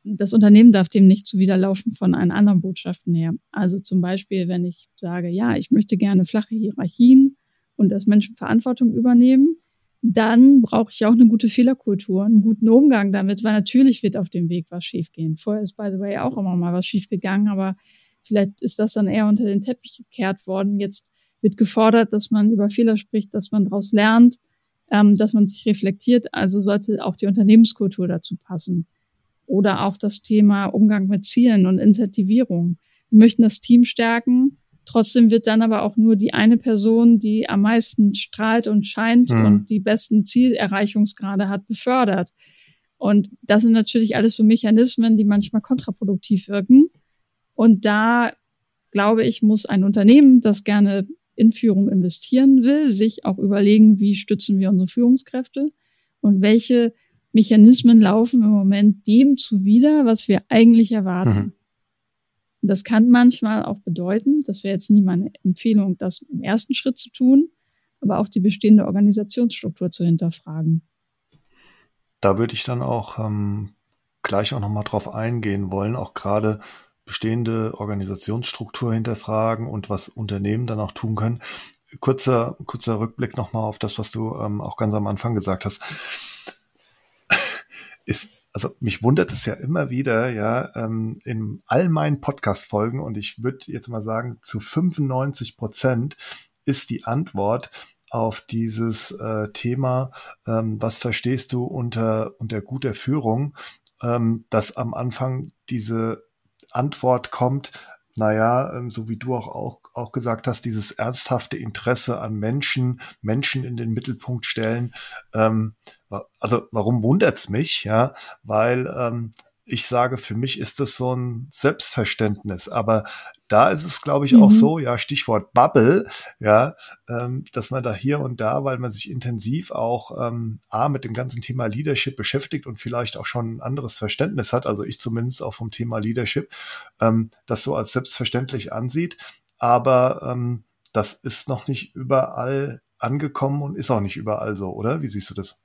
Speaker 2: das Unternehmen darf dem nicht zuwiderlaufen von einen anderen Botschaften her. Also zum Beispiel, wenn ich sage, ja, ich möchte gerne flache Hierarchien und dass Menschen Verantwortung übernehmen, dann brauche ich auch eine gute Fehlerkultur, einen guten Umgang damit, weil natürlich wird auf dem Weg was schiefgehen. Vorher ist, by the way, auch immer mal was schiefgegangen, aber vielleicht ist das dann eher unter den Teppich gekehrt worden. Jetzt wird gefordert, dass man über Fehler spricht, dass man daraus lernt, ähm, dass man sich reflektiert. Also sollte auch die Unternehmenskultur dazu passen. Oder auch das Thema Umgang mit Zielen und Incentivierung. Wir möchten das Team stärken. Trotzdem wird dann aber auch nur die eine Person, die am meisten strahlt und scheint mhm. und die besten Zielerreichungsgrade hat, befördert. Und das sind natürlich alles so Mechanismen, die manchmal kontraproduktiv wirken. Und da glaube ich, muss ein Unternehmen, das gerne in Führung investieren will, sich auch überlegen, wie stützen wir unsere Führungskräfte und welche Mechanismen laufen im Moment dem zuwider, was wir eigentlich erwarten. Mhm. Das kann manchmal auch bedeuten, das wäre jetzt nie meine Empfehlung, das im ersten Schritt zu tun, aber auch die bestehende Organisationsstruktur zu hinterfragen.
Speaker 1: Da würde ich dann auch ähm, gleich auch nochmal drauf eingehen wollen, auch gerade bestehende Organisationsstruktur hinterfragen und was Unternehmen dann auch tun können. Kurzer, kurzer Rückblick nochmal auf das, was du ähm, auch ganz am Anfang gesagt hast. Ist, also mich wundert es ja immer wieder, ja, ähm, in all meinen Podcast-Folgen und ich würde jetzt mal sagen, zu 95 Prozent ist die Antwort auf dieses äh, Thema, ähm, was verstehst du unter, unter guter Führung, ähm, dass am Anfang diese Antwort kommt, naja, ähm, so wie du auch, auch, auch gesagt hast, dieses ernsthafte Interesse an Menschen, Menschen in den Mittelpunkt stellen. Ähm, also warum wundert's mich? Ja, weil ähm, ich sage, für mich ist das so ein Selbstverständnis. Aber da ist es, glaube ich, mhm. auch so, ja, Stichwort Bubble, ja, ähm, dass man da hier und da, weil man sich intensiv auch ähm, A, mit dem ganzen Thema Leadership beschäftigt und vielleicht auch schon ein anderes Verständnis hat, also ich zumindest auch vom Thema Leadership, ähm, das so als selbstverständlich ansieht. Aber ähm, das ist noch nicht überall angekommen und ist auch nicht überall so, oder? Wie siehst du das?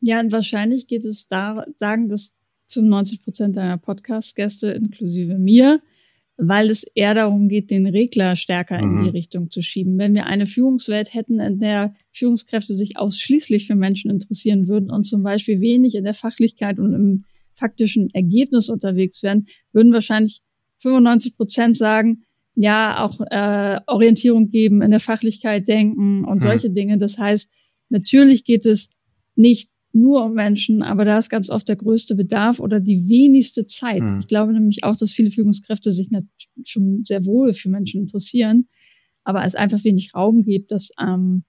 Speaker 2: Ja, und wahrscheinlich geht es da, sagen das 95 Prozent deiner Podcast-Gäste inklusive mir, weil es eher darum geht, den Regler stärker mhm. in die mhm. Richtung zu schieben. Wenn wir eine Führungswelt hätten, in der Führungskräfte sich ausschließlich für Menschen interessieren würden und zum Beispiel wenig in der Fachlichkeit und im faktischen Ergebnis unterwegs wären, würden wahrscheinlich 95 Prozent sagen, ja, auch äh, Orientierung geben, in der Fachlichkeit denken und mhm. solche Dinge. Das heißt, natürlich geht es nicht nur um Menschen, aber da ist ganz oft der größte Bedarf oder die wenigste Zeit. Mhm. Ich glaube nämlich auch, dass viele Führungskräfte sich schon sehr wohl für Menschen interessieren, aber es einfach wenig Raum gibt, das, ähm,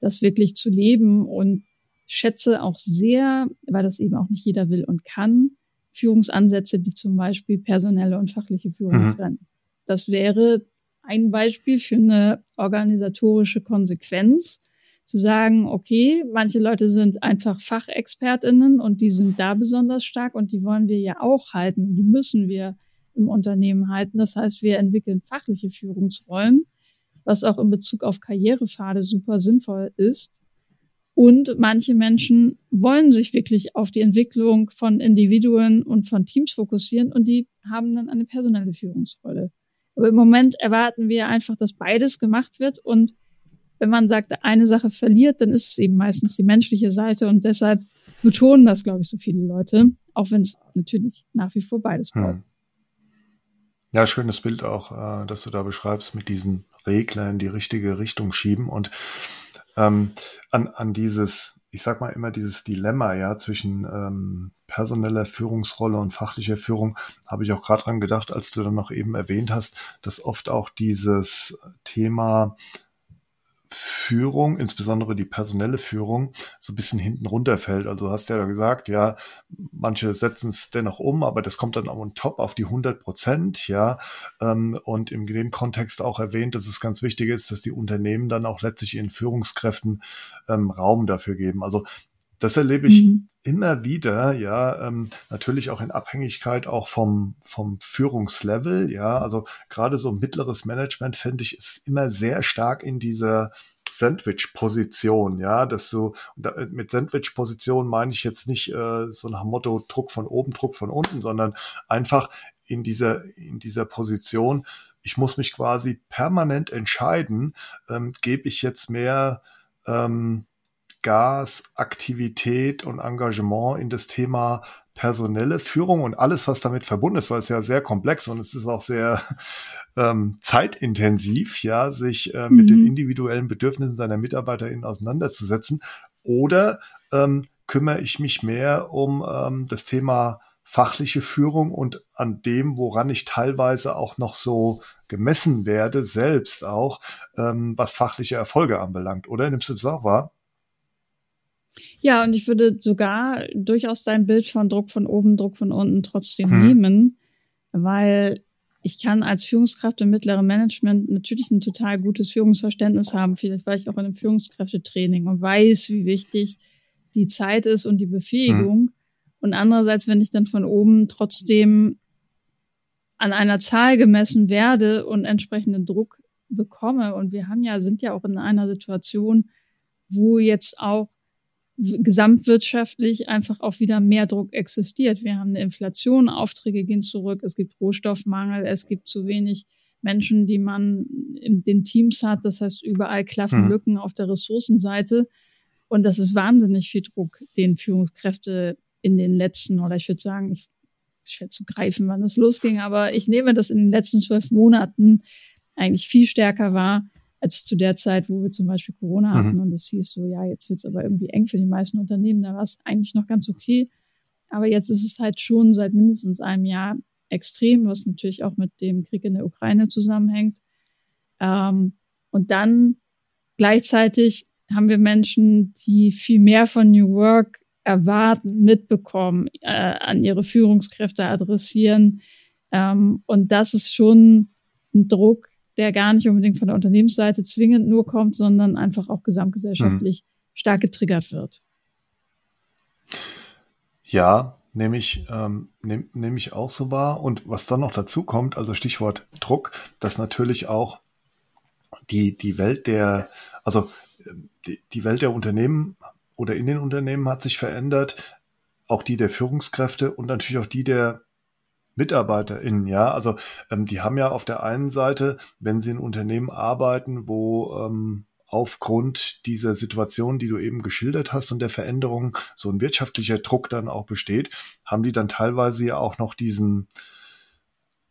Speaker 2: das wirklich zu leben und schätze auch sehr, weil das eben auch nicht jeder will und kann, Führungsansätze, die zum Beispiel personelle und fachliche Führung mhm. trennen. Das wäre ein Beispiel für eine organisatorische Konsequenz, zu sagen, okay, manche Leute sind einfach Fachexpertinnen und die sind da besonders stark und die wollen wir ja auch halten, die müssen wir im Unternehmen halten. Das heißt, wir entwickeln fachliche Führungsrollen, was auch in Bezug auf Karrierepfade super sinnvoll ist. Und manche Menschen wollen sich wirklich auf die Entwicklung von Individuen und von Teams fokussieren und die haben dann eine personelle Führungsrolle. Aber im Moment erwarten wir einfach, dass beides gemacht wird und wenn man sagt, eine Sache verliert, dann ist es eben meistens die menschliche Seite und deshalb betonen das, glaube ich, so viele Leute, auch wenn es natürlich nach wie vor beides braucht. Hm.
Speaker 1: Ja, schönes Bild auch, äh, dass du da beschreibst, mit diesen Regler in die richtige Richtung schieben und ähm, an, an dieses, ich sag mal immer dieses Dilemma, ja, zwischen ähm, personeller Führungsrolle und fachlicher Führung, habe ich auch gerade dran gedacht, als du dann noch eben erwähnt hast, dass oft auch dieses Thema Führung, insbesondere die personelle Führung, so ein bisschen hinten runterfällt. Also hast ja gesagt, ja, manche setzen es dennoch um, aber das kommt dann on top auf die 100 Prozent, ja. Ähm, und in dem Kontext auch erwähnt, dass es ganz wichtig ist, dass die Unternehmen dann auch letztlich ihren Führungskräften ähm, Raum dafür geben. Also das erlebe ich mhm. Immer wieder, ja, ähm, natürlich auch in Abhängigkeit auch vom, vom Führungslevel, ja, also gerade so mittleres Management finde ich ist immer sehr stark in dieser Sandwich-Position, ja, dass du, mit Sandwich-Position meine ich jetzt nicht äh, so nach Motto Druck von oben, Druck von unten, sondern einfach in dieser, in dieser Position, ich muss mich quasi permanent entscheiden, ähm, gebe ich jetzt mehr ähm, Gas, Aktivität und Engagement in das Thema personelle Führung und alles, was damit verbunden ist, weil es ja sehr komplex und es ist auch sehr [laughs] ähm, zeitintensiv, ja, sich äh, mit den mhm. individuellen Bedürfnissen seiner MitarbeiterInnen auseinanderzusetzen. Oder ähm, kümmere ich mich mehr um ähm, das Thema fachliche Führung und an dem, woran ich teilweise auch noch so gemessen werde, selbst auch, ähm, was fachliche Erfolge anbelangt. Oder nimmst du das auch wahr?
Speaker 2: Ja, und ich würde sogar durchaus dein Bild von Druck von oben, Druck von unten trotzdem hm. nehmen, weil ich kann als Führungskraft im mittleren Management natürlich ein total gutes Führungsverständnis haben. Vielleicht war ich auch in einem Führungskräftetraining und weiß, wie wichtig die Zeit ist und die Befähigung. Mhm. Und andererseits, wenn ich dann von oben trotzdem an einer Zahl gemessen werde und entsprechenden Druck bekomme. Und wir haben ja, sind ja auch in einer Situation, wo jetzt auch gesamtwirtschaftlich einfach auch wieder mehr Druck existiert. Wir haben eine Inflation, Aufträge gehen zurück, es gibt Rohstoffmangel, es gibt zu wenig Menschen, die man in den Teams hat. Das heißt, überall klaffen mhm. Lücken auf der Ressourcenseite. Und das ist wahnsinnig viel Druck, den Führungskräfte in den letzten, oder ich würde sagen, ich schwer zu greifen, wann es losging, aber ich nehme das in den letzten zwölf Monaten eigentlich viel stärker war als zu der Zeit, wo wir zum Beispiel Corona mhm. hatten und es hieß so, ja, jetzt wird es aber irgendwie eng für die meisten Unternehmen. Da war es eigentlich noch ganz okay. Aber jetzt ist es halt schon seit mindestens einem Jahr extrem, was natürlich auch mit dem Krieg in der Ukraine zusammenhängt. Ähm, und dann gleichzeitig haben wir Menschen, die viel mehr von New Work erwarten, mitbekommen, äh, an ihre Führungskräfte adressieren. Ähm, und das ist schon ein Druck, der gar nicht unbedingt von der Unternehmensseite zwingend nur kommt, sondern einfach auch gesamtgesellschaftlich mhm. stark getriggert wird.
Speaker 1: Ja, nehme ich, ähm, nehme nehm ich auch so wahr. Und was dann noch dazu kommt, also Stichwort Druck, dass natürlich auch die, die Welt der, also die, die Welt der Unternehmen oder in den Unternehmen hat sich verändert, auch die der Führungskräfte und natürlich auch die der MitarbeiterInnen, ja. Also ähm, die haben ja auf der einen Seite, wenn sie in Unternehmen arbeiten, wo ähm, aufgrund dieser Situation, die du eben geschildert hast und der Veränderung so ein wirtschaftlicher Druck dann auch besteht, haben die dann teilweise ja auch noch diesen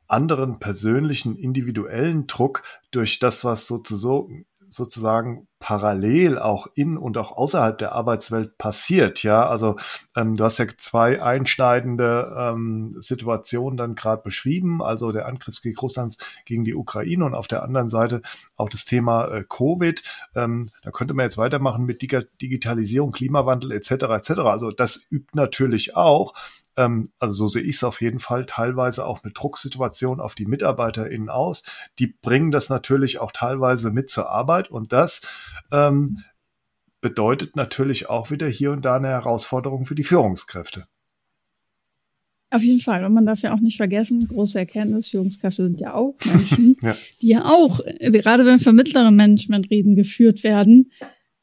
Speaker 1: anderen persönlichen, individuellen Druck durch das, was sozusagen sozusagen parallel auch in und auch außerhalb der Arbeitswelt passiert. Ja, also ähm, du hast ja zwei einschneidende ähm, Situationen dann gerade beschrieben. Also der Angriffskrieg Russlands gegen die Ukraine und auf der anderen Seite auch das Thema äh, Covid. Ähm, da könnte man jetzt weitermachen mit Dig Digitalisierung, Klimawandel etc. etc. Also das übt natürlich auch ähm, also so sehe ich es auf jeden Fall, teilweise auch eine Drucksituation auf die MitarbeiterInnen aus. Die bringen das natürlich auch teilweise mit zur Arbeit und das ähm, bedeutet natürlich auch wieder hier und da eine Herausforderung für die Führungskräfte.
Speaker 2: Auf jeden Fall. Und man darf ja auch nicht vergessen, große Erkenntnis, Führungskräfte sind ja auch Menschen, [laughs] ja. die ja auch, gerade wenn wir von mittleren Management reden, geführt werden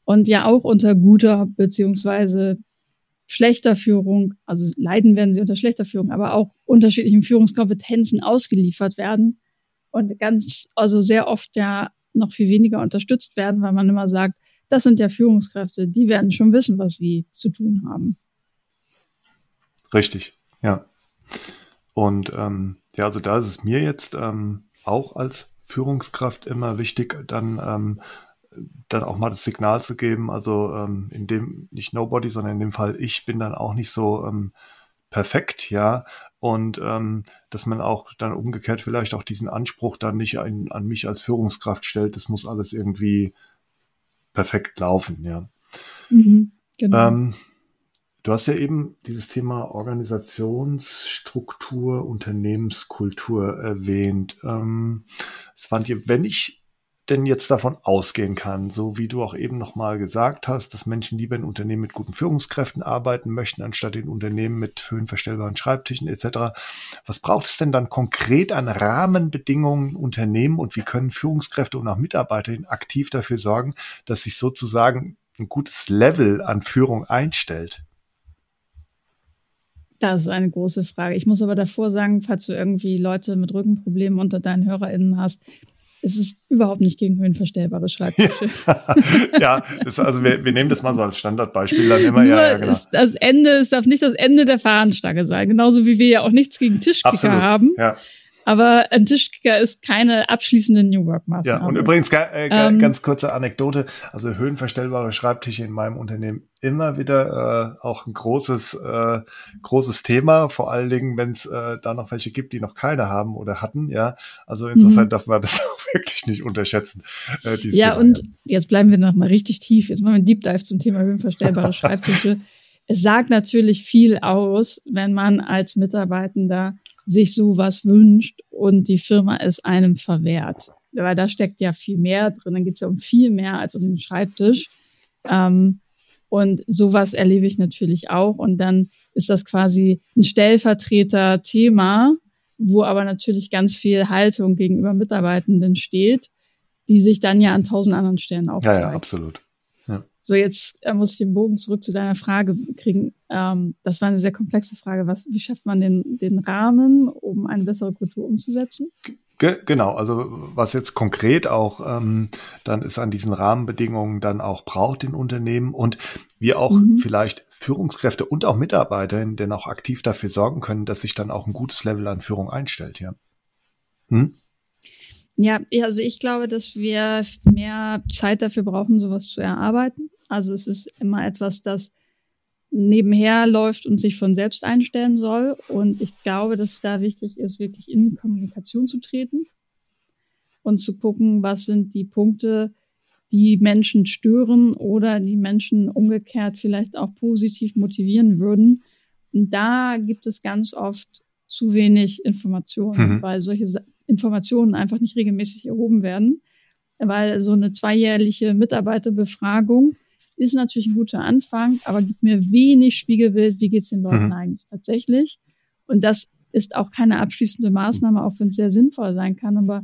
Speaker 2: und ja auch unter guter beziehungsweise schlechter Führung, also leiden werden sie unter schlechter Führung, aber auch unterschiedlichen Führungskompetenzen ausgeliefert werden und ganz, also sehr oft ja noch viel weniger unterstützt werden, weil man immer sagt, das sind ja Führungskräfte, die werden schon wissen, was sie zu tun haben.
Speaker 1: Richtig, ja. Und ähm, ja, also da ist es mir jetzt ähm, auch als Führungskraft immer wichtig, dann ähm, dann auch mal das Signal zu geben, also ähm, in dem nicht Nobody, sondern in dem Fall ich bin dann auch nicht so ähm, perfekt, ja, und ähm, dass man auch dann umgekehrt vielleicht auch diesen Anspruch dann nicht an, an mich als Führungskraft stellt, das muss alles irgendwie perfekt laufen, ja. Mhm, genau. Ähm, du hast ja eben dieses Thema Organisationsstruktur, Unternehmenskultur erwähnt. Ähm, es fand ihr, wenn ich denn jetzt davon ausgehen kann, so wie du auch eben nochmal gesagt hast, dass Menschen lieber in Unternehmen mit guten Führungskräften arbeiten möchten, anstatt in Unternehmen mit höhenverstellbaren Schreibtischen etc. Was braucht es denn dann konkret an Rahmenbedingungen Unternehmen und wie können Führungskräfte und auch Mitarbeiter aktiv dafür sorgen, dass sich sozusagen ein gutes Level an Führung einstellt?
Speaker 2: Das ist eine große Frage. Ich muss aber davor sagen, falls du irgendwie Leute mit Rückenproblemen unter deinen HörerInnen hast, es ist überhaupt nicht gegen höhenverstellbare Schreibtische. [laughs]
Speaker 1: ja, das, also wir, wir nehmen das mal so als Standardbeispiel dann immer.
Speaker 2: Nur ja, ja, genau. das Ende, es darf nicht das Ende der Fahnenstange sein. Genauso wie wir ja auch nichts gegen Tischkicker Absolut, haben. Ja. Aber ein Tischkicker ist keine abschließende New Work-Maßnahme.
Speaker 1: Ja, und übrigens äh, ähm, ganz kurze Anekdote. Also höhenverstellbare Schreibtische in meinem Unternehmen immer wieder äh, auch ein großes, äh, großes Thema, vor allen Dingen, wenn es äh, da noch welche gibt, die noch keine haben oder hatten, ja. Also insofern mhm. darf man das [laughs] auch wirklich nicht unterschätzen.
Speaker 2: Äh, ja, Thema, und ja. jetzt bleiben wir noch mal richtig tief. Jetzt machen wir einen Deep Dive zum Thema höhenverstellbare [laughs] Schreibtische. Es sagt natürlich viel aus, wenn man als Mitarbeitender sich sowas wünscht und die Firma es einem verwehrt. Weil da steckt ja viel mehr drin. Dann geht es ja um viel mehr als um den Schreibtisch. Ähm, und sowas erlebe ich natürlich auch. Und dann ist das quasi ein Stellvertreter-Thema, wo aber natürlich ganz viel Haltung gegenüber Mitarbeitenden steht, die sich dann ja an tausend anderen Stellen auch
Speaker 1: Ja, ja, absolut. Ja.
Speaker 2: So, jetzt äh, muss ich den Bogen zurück zu deiner Frage kriegen. Ähm, das war eine sehr komplexe Frage. Was, wie schafft man den, den Rahmen, um eine bessere Kultur umzusetzen?
Speaker 1: Ge genau, also was jetzt konkret auch ähm, dann ist an diesen Rahmenbedingungen dann auch braucht in Unternehmen und wir auch mhm. vielleicht Führungskräfte und auch Mitarbeiter denn auch aktiv dafür sorgen können, dass sich dann auch ein gutes Level an Führung einstellt, ja.
Speaker 2: Hm? Ja, also ich glaube, dass wir mehr Zeit dafür brauchen, sowas zu erarbeiten. Also es ist immer etwas, das nebenher läuft und sich von selbst einstellen soll. Und ich glaube, dass es da wichtig ist, wirklich in Kommunikation zu treten und zu gucken, was sind die Punkte, die Menschen stören oder die Menschen umgekehrt vielleicht auch positiv motivieren würden. Und da gibt es ganz oft zu wenig Informationen, mhm. weil solche Informationen einfach nicht regelmäßig erhoben werden. Weil so eine zweijährliche Mitarbeiterbefragung ist natürlich ein guter Anfang, aber gibt mir wenig Spiegelbild, wie geht's den Leuten mhm. eigentlich tatsächlich. Und das ist auch keine abschließende Maßnahme, auch wenn es sehr sinnvoll sein kann, aber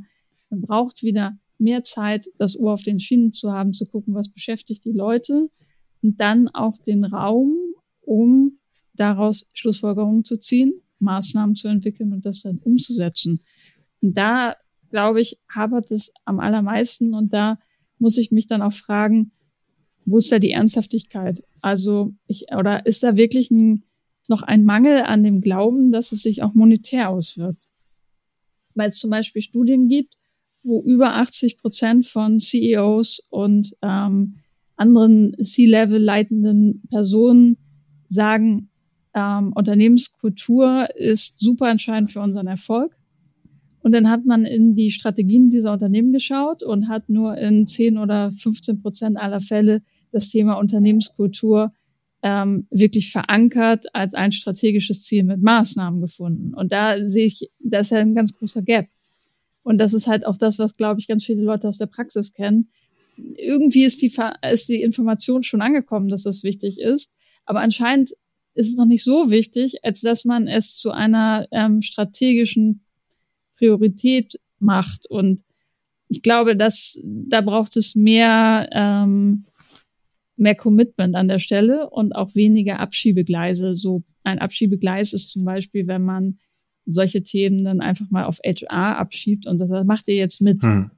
Speaker 2: man braucht wieder mehr Zeit, das Ohr auf den Schienen zu haben, zu gucken, was beschäftigt die Leute und dann auch den Raum, um daraus Schlussfolgerungen zu ziehen, Maßnahmen zu entwickeln und das dann umzusetzen. Und da, glaube ich, hapert es am allermeisten und da muss ich mich dann auch fragen, wo ist da die Ernsthaftigkeit? Also ich, oder ist da wirklich ein, noch ein Mangel an dem Glauben, dass es sich auch monetär auswirkt? Weil es zum Beispiel Studien gibt, wo über 80 Prozent von CEOs und ähm, anderen C-Level leitenden Personen sagen, ähm, Unternehmenskultur ist super entscheidend für unseren Erfolg. Und dann hat man in die Strategien dieser Unternehmen geschaut und hat nur in 10 oder 15 Prozent aller Fälle das Thema Unternehmenskultur ähm, wirklich verankert als ein strategisches Ziel mit Maßnahmen gefunden. Und da sehe ich, da ist ja ein ganz großer Gap. Und das ist halt auch das, was, glaube ich, ganz viele Leute aus der Praxis kennen. Irgendwie ist die, ist die Information schon angekommen, dass das wichtig ist. Aber anscheinend ist es noch nicht so wichtig, als dass man es zu einer ähm, strategischen Priorität macht. Und ich glaube, dass da braucht es mehr ähm, mehr Commitment an der Stelle und auch weniger Abschiebegleise. So ein Abschiebegleis ist zum Beispiel, wenn man solche Themen dann einfach mal auf HR abschiebt und das macht ihr jetzt mit. Hm.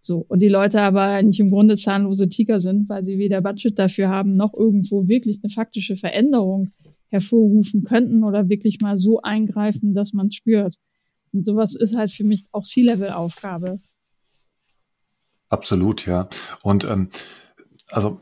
Speaker 2: So. Und die Leute aber nicht im Grunde zahnlose Tiger sind, weil sie weder Budget dafür haben, noch irgendwo wirklich eine faktische Veränderung hervorrufen könnten oder wirklich mal so eingreifen, dass man es spürt. Und sowas ist halt für mich auch C-Level-Aufgabe.
Speaker 1: Absolut, ja. Und ähm, also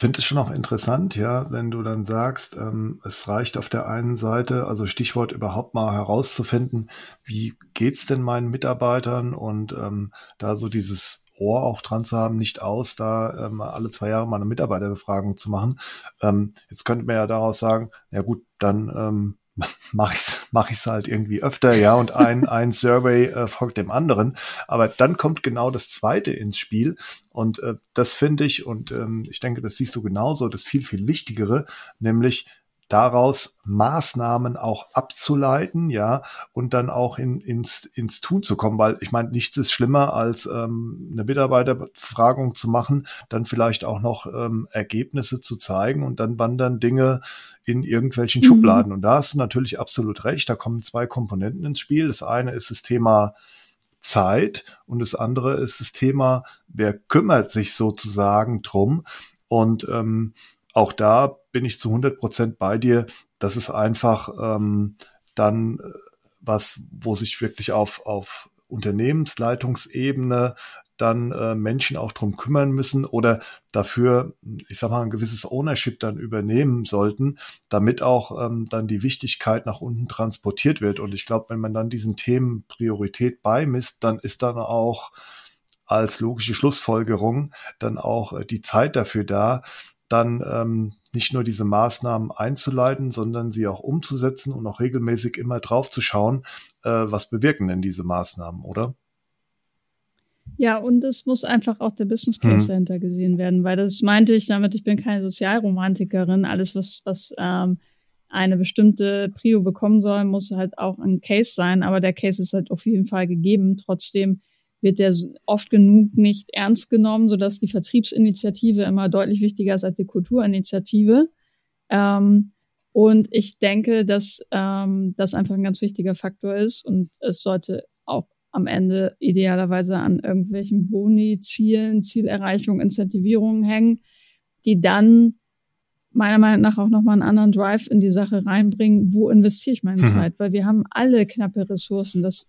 Speaker 1: finde es schon auch interessant, ja, wenn du dann sagst, ähm, es reicht auf der einen Seite, also Stichwort überhaupt mal herauszufinden, wie geht's denn meinen Mitarbeitern und ähm, da so dieses Ohr auch dran zu haben, nicht aus, da ähm, alle zwei Jahre mal eine Mitarbeiterbefragung zu machen. Ähm, jetzt könnte man ja daraus sagen, ja gut, dann ähm, mache ich es mach ich's halt irgendwie öfter, ja, und ein, [laughs] ein Survey äh, folgt dem anderen. Aber dann kommt genau das zweite ins Spiel. Und äh, das finde ich, und ähm, ich denke, das siehst du genauso, das viel, viel Wichtigere, nämlich daraus Maßnahmen auch abzuleiten, ja, und dann auch in, ins, ins Tun zu kommen, weil ich meine, nichts ist schlimmer, als ähm, eine Mitarbeiterbefragung zu machen, dann vielleicht auch noch ähm, Ergebnisse zu zeigen und dann wandern Dinge in irgendwelchen mhm. Schubladen. Und da hast du natürlich absolut recht, da kommen zwei Komponenten ins Spiel. Das eine ist das Thema Zeit und das andere ist das Thema, wer kümmert sich sozusagen drum. Und ähm, auch da bin ich zu 100 Prozent bei dir. Das ist einfach ähm, dann äh, was, wo sich wirklich auf, auf Unternehmensleitungsebene dann äh, Menschen auch drum kümmern müssen oder dafür, ich sag mal, ein gewisses Ownership dann übernehmen sollten, damit auch ähm, dann die Wichtigkeit nach unten transportiert wird. Und ich glaube, wenn man dann diesen Themen Priorität beimisst, dann ist dann auch als logische Schlussfolgerung dann auch äh, die Zeit dafür da, dann ähm, nicht nur diese Maßnahmen einzuleiten, sondern sie auch umzusetzen und auch regelmäßig immer drauf zu schauen, äh, was bewirken denn diese Maßnahmen, oder?
Speaker 2: Ja, und es muss einfach auch der Business Case mhm. dahinter gesehen werden, weil das meinte ich damit, ich bin keine Sozialromantikerin. Alles, was, was ähm, eine bestimmte Prio bekommen soll, muss halt auch ein Case sein, aber der Case ist halt auf jeden Fall gegeben. Trotzdem wird der oft genug nicht ernst genommen, sodass die Vertriebsinitiative immer deutlich wichtiger ist als die Kulturinitiative. Ähm, und ich denke, dass ähm, das einfach ein ganz wichtiger Faktor ist und es sollte auch am Ende idealerweise an irgendwelchen Boni, Zielen, Zielerreichung, Incentivierungen hängen, die dann meiner Meinung nach auch nochmal einen anderen Drive in die Sache reinbringen, wo investiere ich meine mhm. Zeit, weil wir haben alle knappe Ressourcen. Das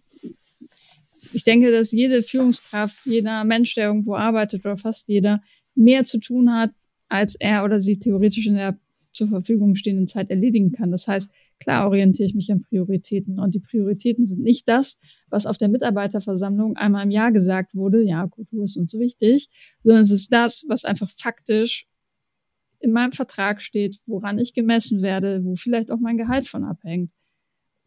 Speaker 2: ich denke, dass jede Führungskraft, jeder Mensch, der irgendwo arbeitet oder fast jeder, mehr zu tun hat, als er oder sie theoretisch in der zur Verfügung stehenden Zeit erledigen kann. Das heißt, klar orientiere ich mich an Prioritäten und die Prioritäten sind nicht das, was auf der Mitarbeiterversammlung einmal im Jahr gesagt wurde, ja, Kultur ist uns wichtig, sondern es ist das, was einfach faktisch in meinem Vertrag steht, woran ich gemessen werde, wo vielleicht auch mein Gehalt von abhängt.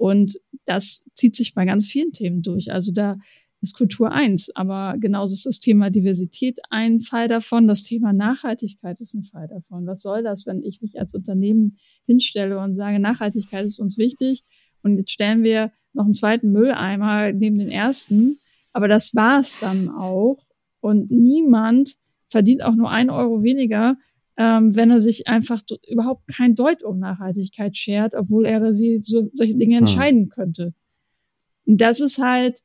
Speaker 2: Und das zieht sich bei ganz vielen Themen durch. Also da ist Kultur eins, aber genauso ist das Thema Diversität ein Fall davon. Das Thema Nachhaltigkeit ist ein Fall davon. Was soll das, wenn ich mich als Unternehmen hinstelle und sage, Nachhaltigkeit ist uns wichtig und jetzt stellen wir noch einen zweiten Mülleimer neben den ersten, aber das war's dann auch und niemand verdient auch nur ein Euro weniger, ähm, wenn er sich einfach überhaupt kein Deut um Nachhaltigkeit schert, obwohl er sie so, solche Dinge hm. entscheiden könnte. Und das ist halt,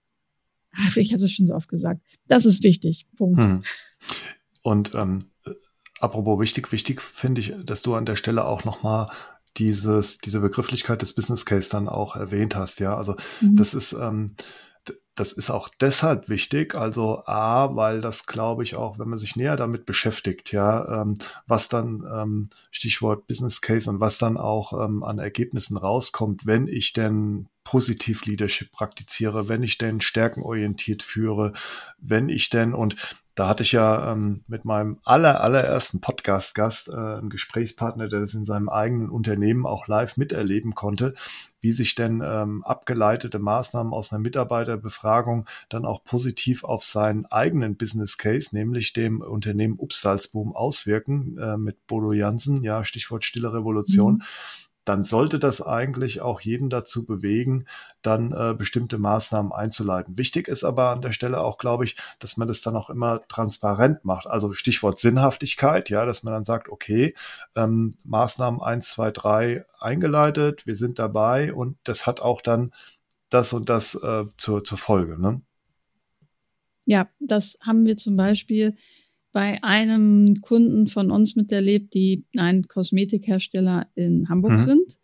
Speaker 2: ach, ich habe es schon so oft gesagt, das ist wichtig. Punkt. Hm.
Speaker 1: Und ähm, apropos wichtig, wichtig finde ich, dass du an der Stelle auch nochmal dieses, diese Begrifflichkeit des Business Case dann auch erwähnt hast, ja. Also mhm. das ist, ähm, das ist auch deshalb wichtig, also A, weil das glaube ich auch, wenn man sich näher damit beschäftigt, ja, ähm, was dann ähm, Stichwort Business Case und was dann auch ähm, an Ergebnissen rauskommt, wenn ich denn positiv Leadership praktiziere, wenn ich denn stärkenorientiert führe, wenn ich denn und da hatte ich ja ähm, mit meinem aller, allerersten Podcast-Gast äh, einen Gesprächspartner, der das in seinem eigenen Unternehmen auch live miterleben konnte, wie sich denn ähm, abgeleitete Maßnahmen aus einer Mitarbeiterbefragung dann auch positiv auf seinen eigenen Business Case, nämlich dem Unternehmen Upsalzboom auswirken, äh, mit Bodo Jansen, ja, Stichwort stille Revolution. Mhm dann sollte das eigentlich auch jeden dazu bewegen, dann äh, bestimmte Maßnahmen einzuleiten. Wichtig ist aber an der Stelle auch, glaube ich, dass man das dann auch immer transparent macht. Also Stichwort Sinnhaftigkeit, ja, dass man dann sagt, okay, ähm, Maßnahmen eins, zwei, drei eingeleitet, wir sind dabei und das hat auch dann das und das äh, zur, zur Folge. Ne?
Speaker 2: Ja, das haben wir zum Beispiel bei einem Kunden von uns miterlebt, die ein Kosmetikhersteller in Hamburg mhm. sind.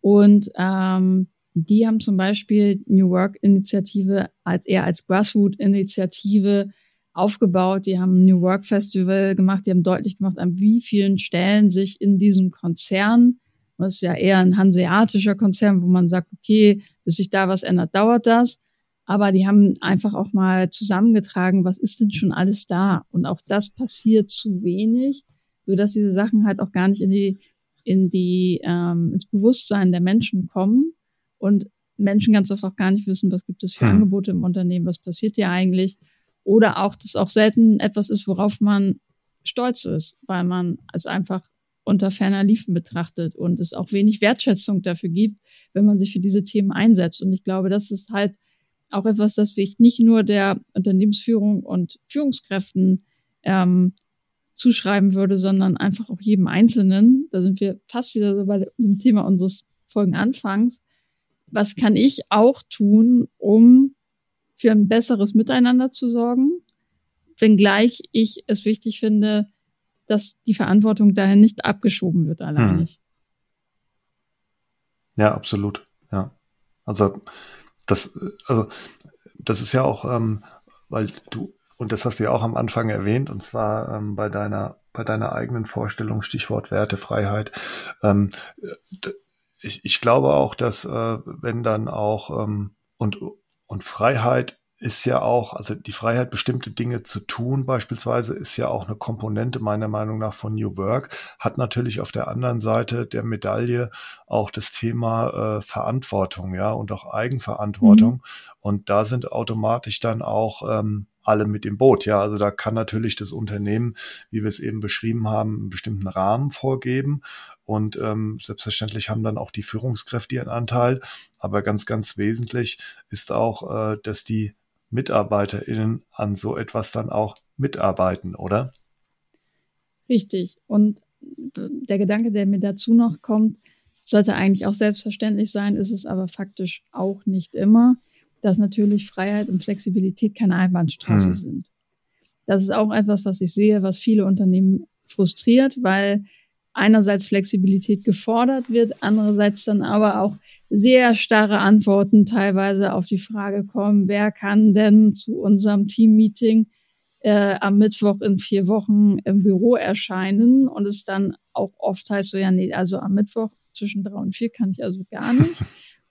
Speaker 2: Und ähm, die haben zum Beispiel New Work Initiative als eher als Grassroot Initiative aufgebaut. Die haben ein New Work Festival gemacht. Die haben deutlich gemacht, an wie vielen Stellen sich in diesem Konzern, das ist ja eher ein hanseatischer Konzern, wo man sagt, okay, bis sich da was ändert, dauert das. Aber die haben einfach auch mal zusammengetragen, was ist denn schon alles da? Und auch das passiert zu wenig, so dass diese Sachen halt auch gar nicht in die, in die, ähm, ins Bewusstsein der Menschen kommen und Menschen ganz oft auch gar nicht wissen, was gibt es für hm. Angebote im Unternehmen, was passiert hier eigentlich? Oder auch, dass auch selten etwas ist, worauf man stolz ist, weil man es einfach unter ferner Liefen betrachtet und es auch wenig Wertschätzung dafür gibt, wenn man sich für diese Themen einsetzt. Und ich glaube, das ist halt auch etwas, das ich nicht nur der Unternehmensführung und Führungskräften ähm, zuschreiben würde, sondern einfach auch jedem Einzelnen. Da sind wir fast wieder so bei dem Thema unseres Folgenanfangs. Was kann ich auch tun, um für ein besseres Miteinander zu sorgen? Wenngleich ich es wichtig finde, dass die Verantwortung dahin nicht abgeschoben wird alleinig. Hm.
Speaker 1: Ja, absolut. Ja. Also das, also, das ist ja auch, ähm, weil du, und das hast du ja auch am Anfang erwähnt, und zwar ähm, bei deiner, bei deiner eigenen Vorstellung, Stichwort Wertefreiheit. Ähm, ich, ich glaube auch, dass äh, wenn dann auch ähm, und, und Freiheit ist ja auch, also die Freiheit, bestimmte Dinge zu tun, beispielsweise, ist ja auch eine Komponente meiner Meinung nach von New Work, hat natürlich auf der anderen Seite der Medaille auch das Thema äh, Verantwortung, ja, und auch Eigenverantwortung. Mhm. Und da sind automatisch dann auch ähm, alle mit im Boot. Ja, also da kann natürlich das Unternehmen, wie wir es eben beschrieben haben, einen bestimmten Rahmen vorgeben. Und ähm, selbstverständlich haben dann auch die Führungskräfte ihren Anteil. Aber ganz, ganz wesentlich ist auch, äh, dass die MitarbeiterInnen an so etwas dann auch mitarbeiten, oder?
Speaker 2: Richtig. Und der Gedanke, der mir dazu noch kommt, sollte eigentlich auch selbstverständlich sein, ist es aber faktisch auch nicht immer, dass natürlich Freiheit und Flexibilität keine Einbahnstraße hm. sind. Das ist auch etwas, was ich sehe, was viele Unternehmen frustriert, weil einerseits Flexibilität gefordert wird, andererseits dann aber auch sehr starre Antworten teilweise auf die Frage kommen, wer kann denn zu unserem Teammeeting äh, am Mittwoch in vier Wochen im Büro erscheinen und es dann auch oft heißt so, ja, nee, also am Mittwoch zwischen drei und vier kann ich also gar nicht. [laughs]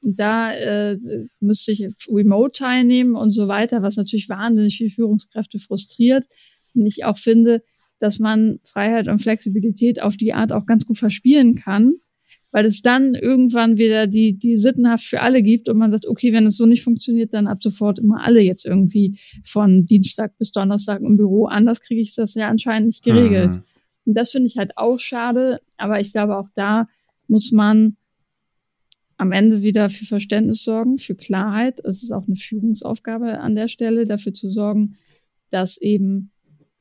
Speaker 2: Und da äh, müsste ich remote teilnehmen und so weiter, was natürlich wahnsinnig viele Führungskräfte frustriert. Und ich auch finde, dass man Freiheit und Flexibilität auf die Art auch ganz gut verspielen kann weil es dann irgendwann wieder die, die Sittenhaft für alle gibt und man sagt, okay, wenn es so nicht funktioniert, dann ab sofort immer alle jetzt irgendwie von Dienstag bis Donnerstag im Büro. Anders kriege ich das ja anscheinend nicht geregelt. Mhm. Und das finde ich halt auch schade, aber ich glaube, auch da muss man am Ende wieder für Verständnis sorgen, für Klarheit. Es ist auch eine Führungsaufgabe an der Stelle, dafür zu sorgen, dass eben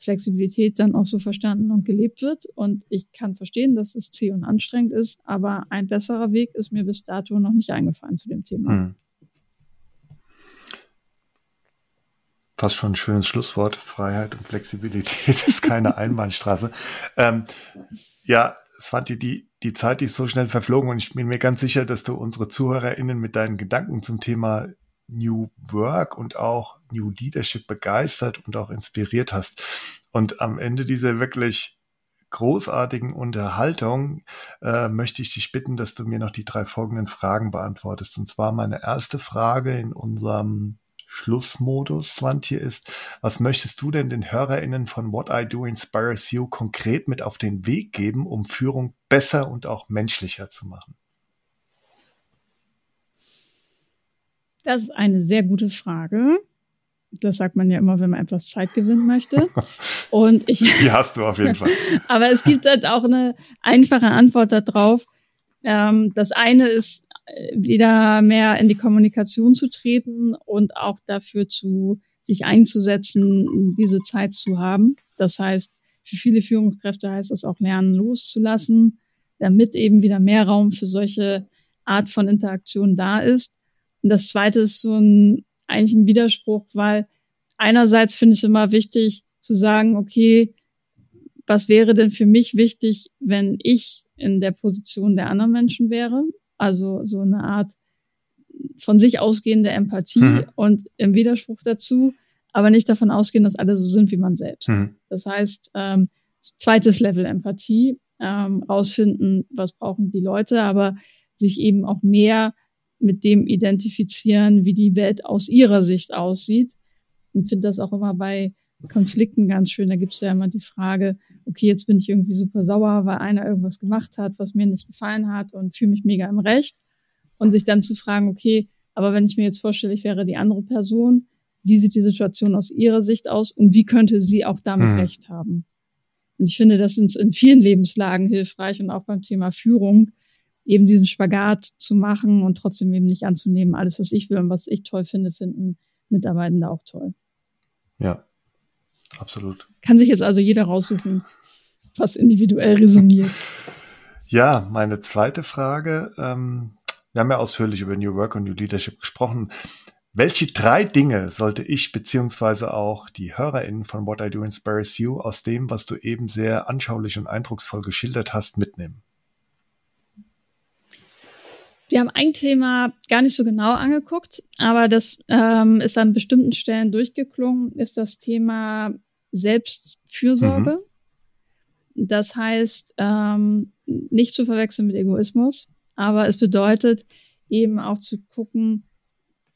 Speaker 2: Flexibilität dann auch so verstanden und gelebt wird. Und ich kann verstehen, dass es zäh und anstrengend ist, aber ein besserer Weg ist mir bis dato noch nicht eingefallen zu dem Thema. Hm.
Speaker 1: Fast schon ein schönes Schlusswort. Freiheit und Flexibilität [laughs] ist keine Einbahnstraße. Ähm, ja, die, die, die Zeit, die ist so schnell verflogen und ich bin mir ganz sicher, dass du unsere ZuhörerInnen mit deinen Gedanken zum Thema New Work und auch New Leadership begeistert und auch inspiriert hast. Und am Ende dieser wirklich großartigen Unterhaltung äh, möchte ich dich bitten, dass du mir noch die drei folgenden Fragen beantwortest. Und zwar meine erste Frage in unserem Schlussmodus, Swantje, ist, was möchtest du denn den HörerInnen von What I Do Inspires You konkret mit auf den Weg geben, um Führung besser und auch menschlicher zu machen?
Speaker 2: Das ist eine sehr gute Frage. Das sagt man ja immer, wenn man etwas Zeit gewinnen möchte. [laughs] Und ich.
Speaker 1: Die hast du auf jeden Fall. [laughs]
Speaker 2: aber es gibt halt auch eine einfache Antwort darauf. Ähm, das eine ist, äh, wieder mehr in die Kommunikation zu treten und auch dafür zu, sich einzusetzen, diese Zeit zu haben. Das heißt, für viele Führungskräfte heißt das auch lernen loszulassen, damit eben wieder mehr Raum für solche Art von Interaktion da ist. Und das zweite ist so ein, eigentlich ein Widerspruch, weil einerseits finde ich immer wichtig zu sagen, okay, was wäre denn für mich wichtig, wenn ich in der Position der anderen Menschen wäre? Also so eine Art von sich ausgehende Empathie mhm. und im Widerspruch dazu, aber nicht davon ausgehen, dass alle so sind wie man selbst. Mhm. Das heißt, ähm, zweites Level Empathie, ähm, rausfinden, was brauchen die Leute, aber sich eben auch mehr mit dem identifizieren, wie die Welt aus ihrer Sicht aussieht. Und finde das auch immer bei Konflikten ganz schön. Da gibt es ja immer die Frage, okay, jetzt bin ich irgendwie super sauer, weil einer irgendwas gemacht hat, was mir nicht gefallen hat und fühle mich mega im Recht. Und sich dann zu fragen, okay, aber wenn ich mir jetzt vorstelle, ich wäre die andere Person, wie sieht die Situation aus ihrer Sicht aus und wie könnte sie auch damit hm. recht haben? Und ich finde, das ist in vielen Lebenslagen hilfreich und auch beim Thema Führung, eben diesen Spagat zu machen und trotzdem eben nicht anzunehmen, alles, was ich will und was ich toll finde, finden Mitarbeitende auch toll.
Speaker 1: Ja, absolut.
Speaker 2: Kann sich jetzt also jeder raussuchen, was individuell resoniert. [laughs]
Speaker 1: Ja, meine zweite Frage. Ähm, wir haben ja ausführlich über New Work und New Leadership gesprochen. Welche drei Dinge sollte ich beziehungsweise auch die HörerInnen von What I Do Inspires You aus dem, was du eben sehr anschaulich und eindrucksvoll geschildert hast, mitnehmen?
Speaker 2: Wir haben ein Thema gar nicht so genau angeguckt, aber das ähm, ist an bestimmten Stellen durchgeklungen, ist das Thema Selbstfürsorge. Mhm. Das heißt, ähm, nicht zu verwechseln mit Egoismus, aber es bedeutet eben auch zu gucken,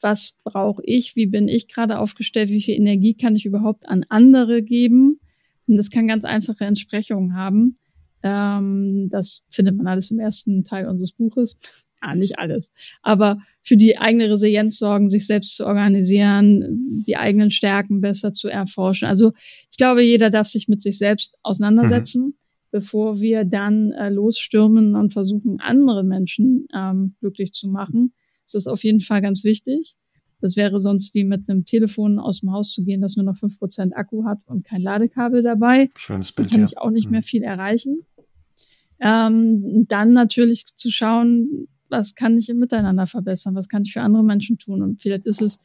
Speaker 2: was brauche ich, wie bin ich gerade aufgestellt, wie viel Energie kann ich überhaupt an andere geben. Und das kann ganz einfache Entsprechungen haben. Ähm, das findet man alles im ersten Teil unseres Buches. Ah, nicht alles. Aber für die eigene Resilienz sorgen, sich selbst zu organisieren, die eigenen Stärken besser zu erforschen. Also ich glaube, jeder darf sich mit sich selbst auseinandersetzen, mhm. bevor wir dann äh, losstürmen und versuchen, andere Menschen ähm, glücklich zu machen. Das ist auf jeden Fall ganz wichtig. Das wäre sonst wie mit einem Telefon aus dem Haus zu gehen, das nur noch fünf Prozent Akku hat und kein Ladekabel dabei.
Speaker 1: Schönes Bild.
Speaker 2: Da kann ja. ich auch nicht mhm. mehr viel erreichen. Ähm, dann natürlich zu schauen, was kann ich im Miteinander verbessern, was kann ich für andere Menschen tun. Und vielleicht ist es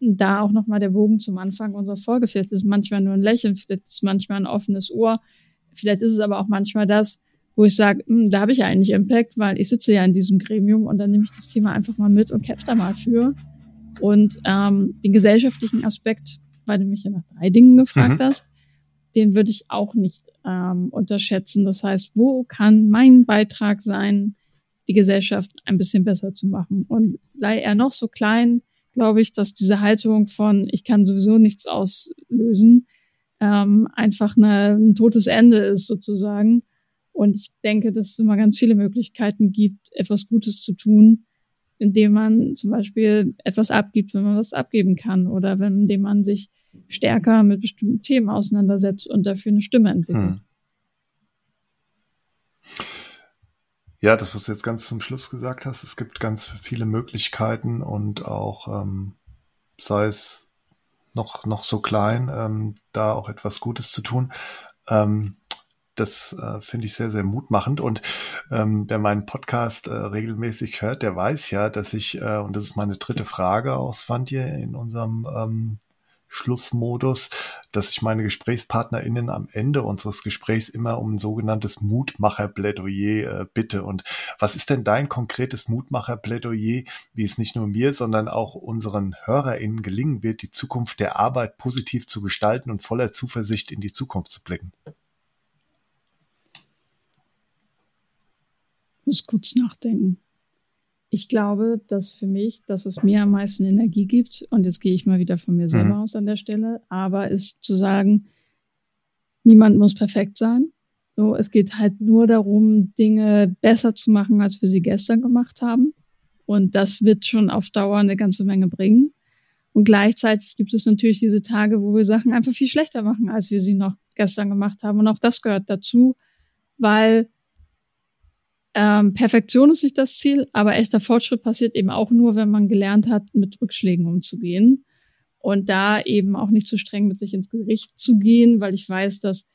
Speaker 2: da auch nochmal der Bogen zum Anfang unserer Folge. Vielleicht ist es manchmal nur ein Lächeln, vielleicht ist es manchmal ein offenes Ohr, vielleicht ist es aber auch manchmal das, wo ich sage, hm, da habe ich eigentlich Impact, weil ich sitze ja in diesem Gremium und dann nehme ich das Thema einfach mal mit und kämpfe da mal für. Und ähm, den gesellschaftlichen Aspekt, weil du mich ja nach drei Dingen gefragt mhm. hast, den würde ich auch nicht ähm, unterschätzen. Das heißt, wo kann mein Beitrag sein, die Gesellschaft ein bisschen besser zu machen? Und sei er noch so klein, glaube ich, dass diese Haltung von ich kann sowieso nichts auslösen, ähm, einfach eine, ein totes Ende ist sozusagen. Und ich denke, dass es immer ganz viele Möglichkeiten gibt, etwas Gutes zu tun, indem man zum Beispiel etwas abgibt, wenn man was abgeben kann, oder wenn, indem man sich stärker mit bestimmten Themen auseinandersetzt und dafür eine Stimme entwickelt. Hm.
Speaker 1: Ja, das, was du jetzt ganz zum Schluss gesagt hast, es gibt ganz viele Möglichkeiten und auch, ähm, sei es noch, noch so klein, ähm, da auch etwas Gutes zu tun. Ähm, das äh, finde ich sehr, sehr mutmachend. Und ähm, wer meinen Podcast äh, regelmäßig hört, der weiß ja, dass ich, äh, und das ist meine dritte Frage aus Swantje in unserem ähm, Schlussmodus, dass ich meine GesprächspartnerInnen am Ende unseres Gesprächs immer um ein sogenanntes Mutmacher-Plädoyer äh, bitte. Und was ist denn dein konkretes Mutmacher-Plädoyer, wie es nicht nur mir, sondern auch unseren HörerInnen gelingen wird, die Zukunft der Arbeit positiv zu gestalten und voller Zuversicht in die Zukunft zu blicken?
Speaker 2: Ich muss kurz nachdenken ich glaube, dass für mich das, was mir am meisten Energie gibt, und jetzt gehe ich mal wieder von mir selber mhm. aus an der Stelle, aber ist zu sagen, niemand muss perfekt sein. So, es geht halt nur darum, Dinge besser zu machen, als wir sie gestern gemacht haben. Und das wird schon auf Dauer eine ganze Menge bringen. Und gleichzeitig gibt es natürlich diese Tage, wo wir Sachen einfach viel schlechter machen, als wir sie noch gestern gemacht haben. Und auch das gehört dazu, weil ähm, Perfektion ist nicht das Ziel, aber echter Fortschritt passiert eben auch nur, wenn man gelernt hat, mit Rückschlägen umzugehen. Und da eben auch nicht zu so streng mit sich ins Gericht zu gehen, weil ich weiß, dass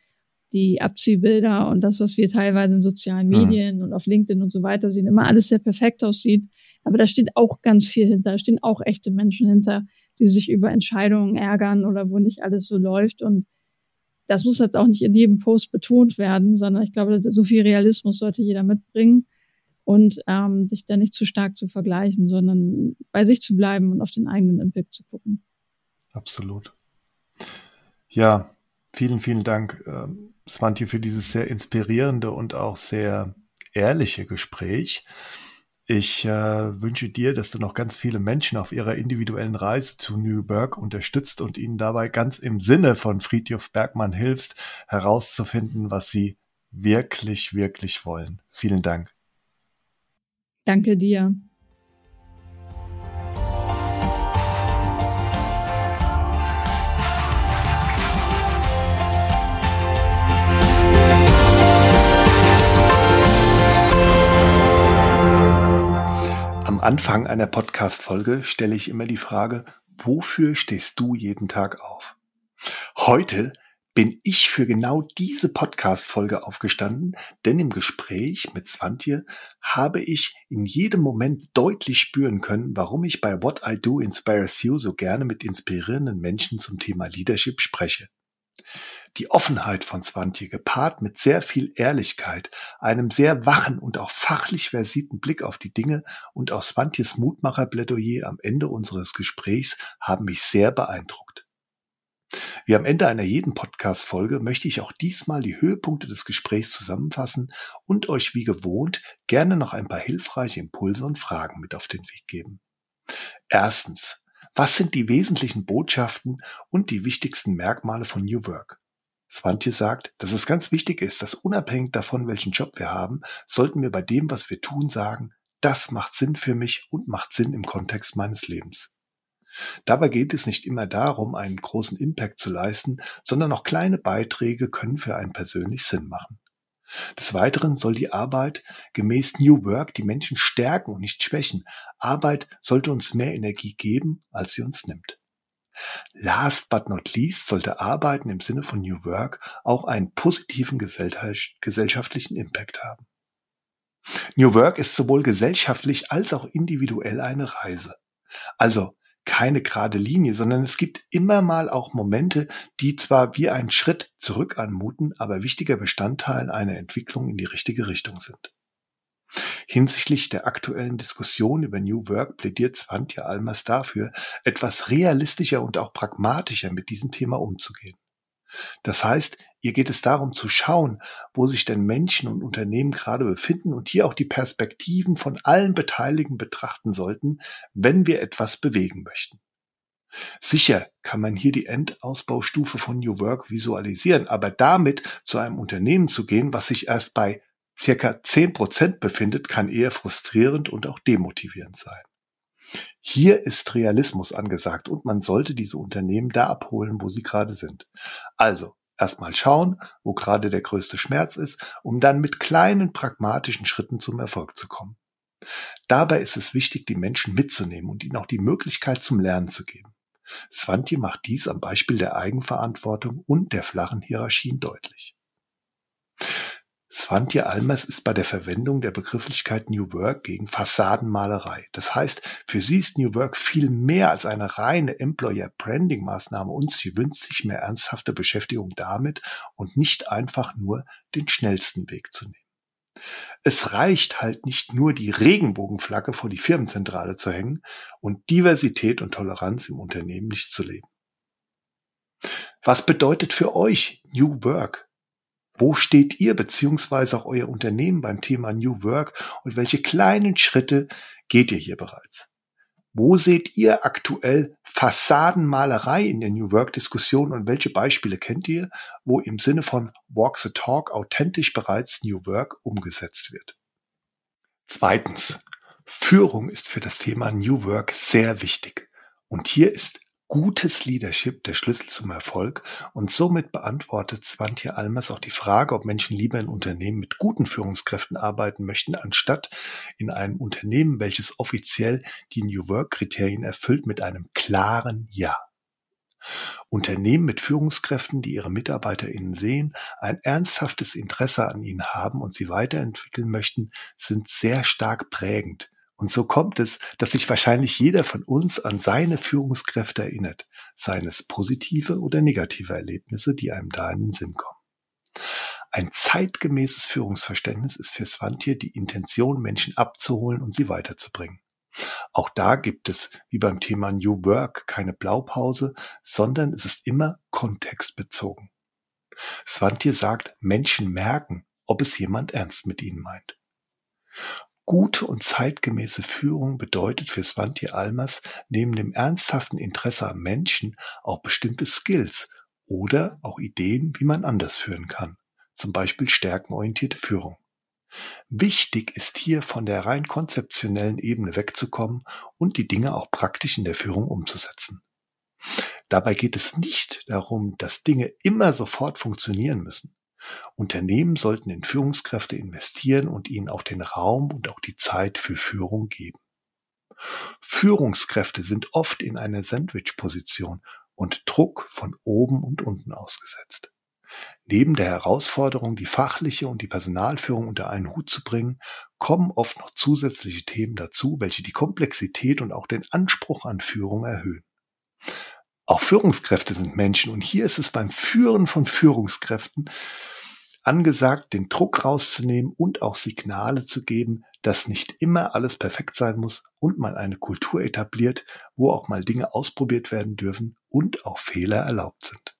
Speaker 2: die Abziehbilder und das, was wir teilweise in sozialen mhm. Medien mhm. und auf LinkedIn und so weiter sehen, immer alles sehr perfekt aussieht. Aber da steht auch ganz viel hinter. Da stehen auch echte Menschen hinter, die sich über Entscheidungen ärgern oder wo nicht alles so läuft. Und das muss jetzt auch nicht in jedem Post betont werden, sondern ich glaube, so viel Realismus sollte jeder mitbringen und ähm, sich da nicht zu stark zu vergleichen, sondern bei sich zu bleiben und auf den eigenen Impact zu gucken.
Speaker 1: Absolut. Ja, vielen, vielen Dank, äh, Svante, für dieses sehr inspirierende und auch sehr ehrliche Gespräch. Ich äh, wünsche dir, dass du noch ganz viele Menschen auf ihrer individuellen Reise zu Newburgh unterstützt und ihnen dabei ganz im Sinne von Friedhof Bergmann hilfst, herauszufinden, was sie wirklich, wirklich wollen. Vielen Dank.
Speaker 2: Danke dir.
Speaker 1: Anfang einer Podcast-Folge stelle ich immer die Frage, wofür stehst du jeden Tag auf? Heute bin ich für genau diese Podcast-Folge aufgestanden, denn im Gespräch mit Svantje habe ich in jedem Moment deutlich spüren können, warum ich bei What I Do Inspires You so gerne mit inspirierenden Menschen zum Thema Leadership spreche. Die Offenheit von Swantje gepaart mit sehr viel Ehrlichkeit, einem sehr wachen und auch fachlich versierten Blick auf die Dinge und auch Swantjes Mutmacherplädoyer am Ende unseres Gesprächs haben mich sehr beeindruckt. Wie am Ende einer jeden Podcast-Folge möchte ich auch diesmal die Höhepunkte des Gesprächs zusammenfassen und euch wie gewohnt gerne noch ein paar hilfreiche Impulse und Fragen mit auf den Weg geben. Erstens, was sind die wesentlichen Botschaften und die wichtigsten Merkmale von New Work? Swantje sagt, dass es ganz wichtig ist, dass unabhängig davon, welchen Job wir haben, sollten wir bei dem, was wir tun, sagen, das macht Sinn für mich und macht Sinn im Kontext meines Lebens. Dabei geht es nicht immer darum, einen großen Impact zu leisten, sondern auch kleine Beiträge können für einen persönlich Sinn machen. Des Weiteren soll die Arbeit gemäß New Work die Menschen stärken und nicht schwächen. Arbeit sollte uns mehr Energie geben, als sie uns nimmt. Last but not least sollte Arbeiten im Sinne von New Work auch einen positiven gesellschaftlichen Impact haben. New Work ist sowohl gesellschaftlich als auch individuell eine Reise. Also keine gerade Linie, sondern es gibt immer mal auch Momente, die zwar wie ein Schritt zurück anmuten, aber wichtiger Bestandteil einer Entwicklung in die richtige Richtung sind. Hinsichtlich der aktuellen Diskussion über New Work plädiert Svantje Almers dafür, etwas realistischer und auch pragmatischer mit diesem Thema umzugehen. Das heißt, ihr geht es darum zu schauen, wo sich denn Menschen und Unternehmen gerade befinden und hier auch die Perspektiven von allen Beteiligten betrachten sollten, wenn wir etwas bewegen möchten. Sicher kann man hier die Endausbaustufe von New Work visualisieren, aber damit zu einem Unternehmen zu gehen, was sich erst bei circa zehn Prozent befindet, kann eher frustrierend und auch demotivierend sein. Hier ist Realismus angesagt und man sollte diese Unternehmen da abholen, wo sie gerade sind. Also erstmal schauen, wo gerade der größte Schmerz ist, um dann mit kleinen pragmatischen Schritten zum Erfolg zu kommen. Dabei ist es wichtig, die Menschen mitzunehmen und ihnen auch die Möglichkeit zum Lernen zu geben. Svanti macht dies am Beispiel der Eigenverantwortung und der flachen Hierarchien deutlich. Svantje Almers ist bei der Verwendung der Begrifflichkeit New Work gegen Fassadenmalerei. Das heißt, für sie ist New Work viel mehr als eine reine Employer Branding Maßnahme und sie wünscht sich mehr ernsthafte Beschäftigung damit und nicht einfach nur den schnellsten Weg zu nehmen. Es reicht halt nicht nur die Regenbogenflagge vor die Firmenzentrale zu hängen und Diversität und Toleranz im Unternehmen nicht zu leben. Was bedeutet für euch New Work? Wo steht ihr beziehungsweise auch euer Unternehmen beim Thema New Work und welche kleinen Schritte geht ihr hier bereits? Wo seht ihr aktuell Fassadenmalerei in der New Work Diskussion und welche Beispiele kennt ihr, wo im Sinne von Walk the Talk authentisch bereits New Work umgesetzt wird? Zweitens. Führung ist für das Thema New Work sehr wichtig. Und hier ist Gutes Leadership der Schlüssel zum Erfolg und somit beantwortet Svantje Almers auch die Frage, ob Menschen lieber in Unternehmen mit guten Führungskräften arbeiten möchten, anstatt in einem Unternehmen, welches offiziell die New Work Kriterien erfüllt, mit einem klaren Ja. Unternehmen mit Führungskräften, die ihre MitarbeiterInnen sehen, ein ernsthaftes Interesse an ihnen haben und sie weiterentwickeln möchten, sind sehr stark prägend und so kommt es, dass sich wahrscheinlich jeder von uns an seine Führungskräfte erinnert, seines positive oder negative Erlebnisse, die einem da in den Sinn kommen. Ein zeitgemäßes Führungsverständnis ist für Svantje die Intention, Menschen abzuholen und sie weiterzubringen. Auch da gibt es, wie beim Thema New Work, keine Blaupause, sondern es ist immer kontextbezogen. Svantje sagt, Menschen merken, ob es jemand ernst mit ihnen meint. Gute und zeitgemäße Führung bedeutet für Svante Almers neben dem ernsthaften Interesse am Menschen auch bestimmte Skills oder auch Ideen, wie man anders führen kann, zum Beispiel stärkenorientierte Führung. Wichtig ist hier von der rein konzeptionellen Ebene wegzukommen und die Dinge auch praktisch in der Führung umzusetzen. Dabei geht es nicht darum, dass Dinge immer sofort funktionieren müssen. Unternehmen sollten in Führungskräfte investieren und ihnen auch den Raum und auch die Zeit für Führung geben. Führungskräfte sind oft in einer Sandwich-Position und Druck von oben und unten ausgesetzt. Neben der Herausforderung, die fachliche und die Personalführung unter einen Hut zu bringen, kommen oft noch zusätzliche Themen dazu, welche die Komplexität und auch den Anspruch an Führung erhöhen. Auch Führungskräfte sind Menschen und hier ist es beim Führen von Führungskräften angesagt, den Druck rauszunehmen und auch Signale zu geben, dass nicht immer alles perfekt sein muss und man eine Kultur etabliert, wo auch mal Dinge ausprobiert werden dürfen und auch Fehler erlaubt sind.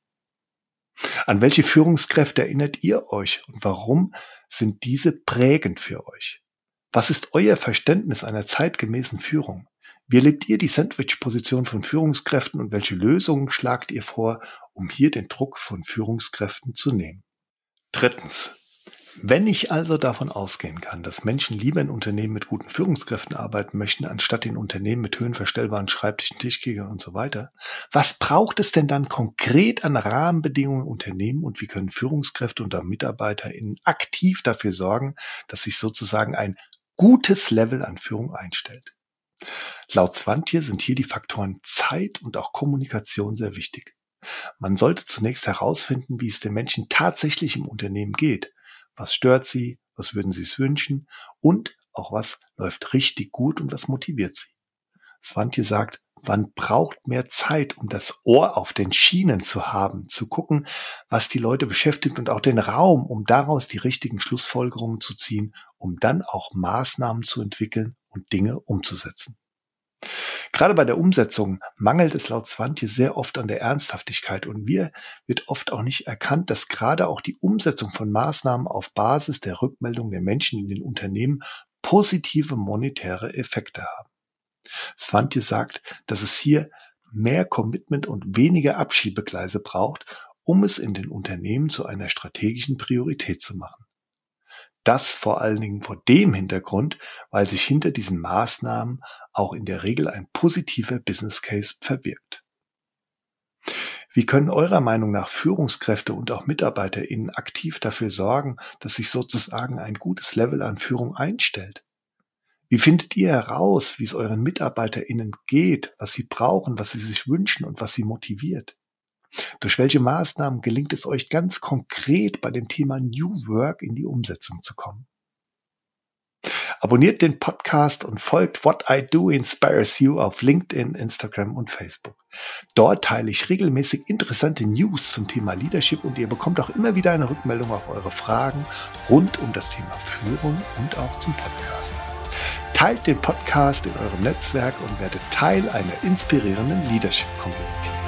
Speaker 1: An welche Führungskräfte erinnert ihr euch und warum sind diese prägend für euch? Was ist euer Verständnis einer zeitgemäßen Führung? Wie erlebt ihr die Sandwich-Position von Führungskräften und welche Lösungen schlagt ihr vor, um hier den Druck von Führungskräften zu nehmen? Drittens. Wenn ich also davon ausgehen kann, dass Menschen lieber in Unternehmen mit guten Führungskräften arbeiten möchten, anstatt in Unternehmen mit höhenverstellbaren Schreibtischen, Tischkickern und so weiter, was braucht es denn dann konkret an Rahmenbedingungen Unternehmen und wie können Führungskräfte und MitarbeiterInnen aktiv dafür sorgen, dass sich sozusagen ein gutes Level an Führung einstellt? Laut Swantje sind hier die Faktoren Zeit und auch Kommunikation sehr wichtig. Man sollte zunächst herausfinden, wie es den Menschen tatsächlich im Unternehmen geht. Was stört sie? Was würden sie es wünschen? Und auch was läuft richtig gut und was motiviert sie? Swantje sagt, man braucht mehr Zeit, um das Ohr auf den Schienen zu haben, zu gucken, was die Leute beschäftigt und auch den Raum, um daraus die richtigen Schlussfolgerungen zu ziehen, um dann auch Maßnahmen zu entwickeln und Dinge umzusetzen. Gerade bei der Umsetzung mangelt es laut Swantje sehr oft an der Ernsthaftigkeit und mir wird oft auch nicht erkannt, dass gerade auch die Umsetzung von Maßnahmen auf Basis der Rückmeldung der Menschen in den Unternehmen positive monetäre Effekte haben. Swantje sagt, dass es hier mehr Commitment und weniger Abschiebegleise braucht, um es in den Unternehmen zu einer strategischen Priorität zu machen. Das vor allen Dingen vor dem Hintergrund, weil sich hinter diesen Maßnahmen auch in der Regel ein positiver Business Case verbirgt. Wie können eurer Meinung nach Führungskräfte und auch MitarbeiterInnen aktiv dafür sorgen, dass sich sozusagen ein gutes Level an Führung einstellt? Wie findet ihr heraus, wie es euren MitarbeiterInnen geht, was sie brauchen, was sie sich wünschen und was sie motiviert? Durch welche Maßnahmen gelingt es euch ganz konkret bei dem Thema New Work in die Umsetzung zu kommen? Abonniert den Podcast und folgt What I Do Inspires You auf LinkedIn, Instagram und Facebook. Dort teile ich regelmäßig interessante News zum Thema Leadership und ihr bekommt auch immer wieder eine Rückmeldung auf eure Fragen rund um das Thema Führung und auch zum Podcast. Teilt den Podcast in eurem Netzwerk und werdet Teil einer inspirierenden Leadership Community.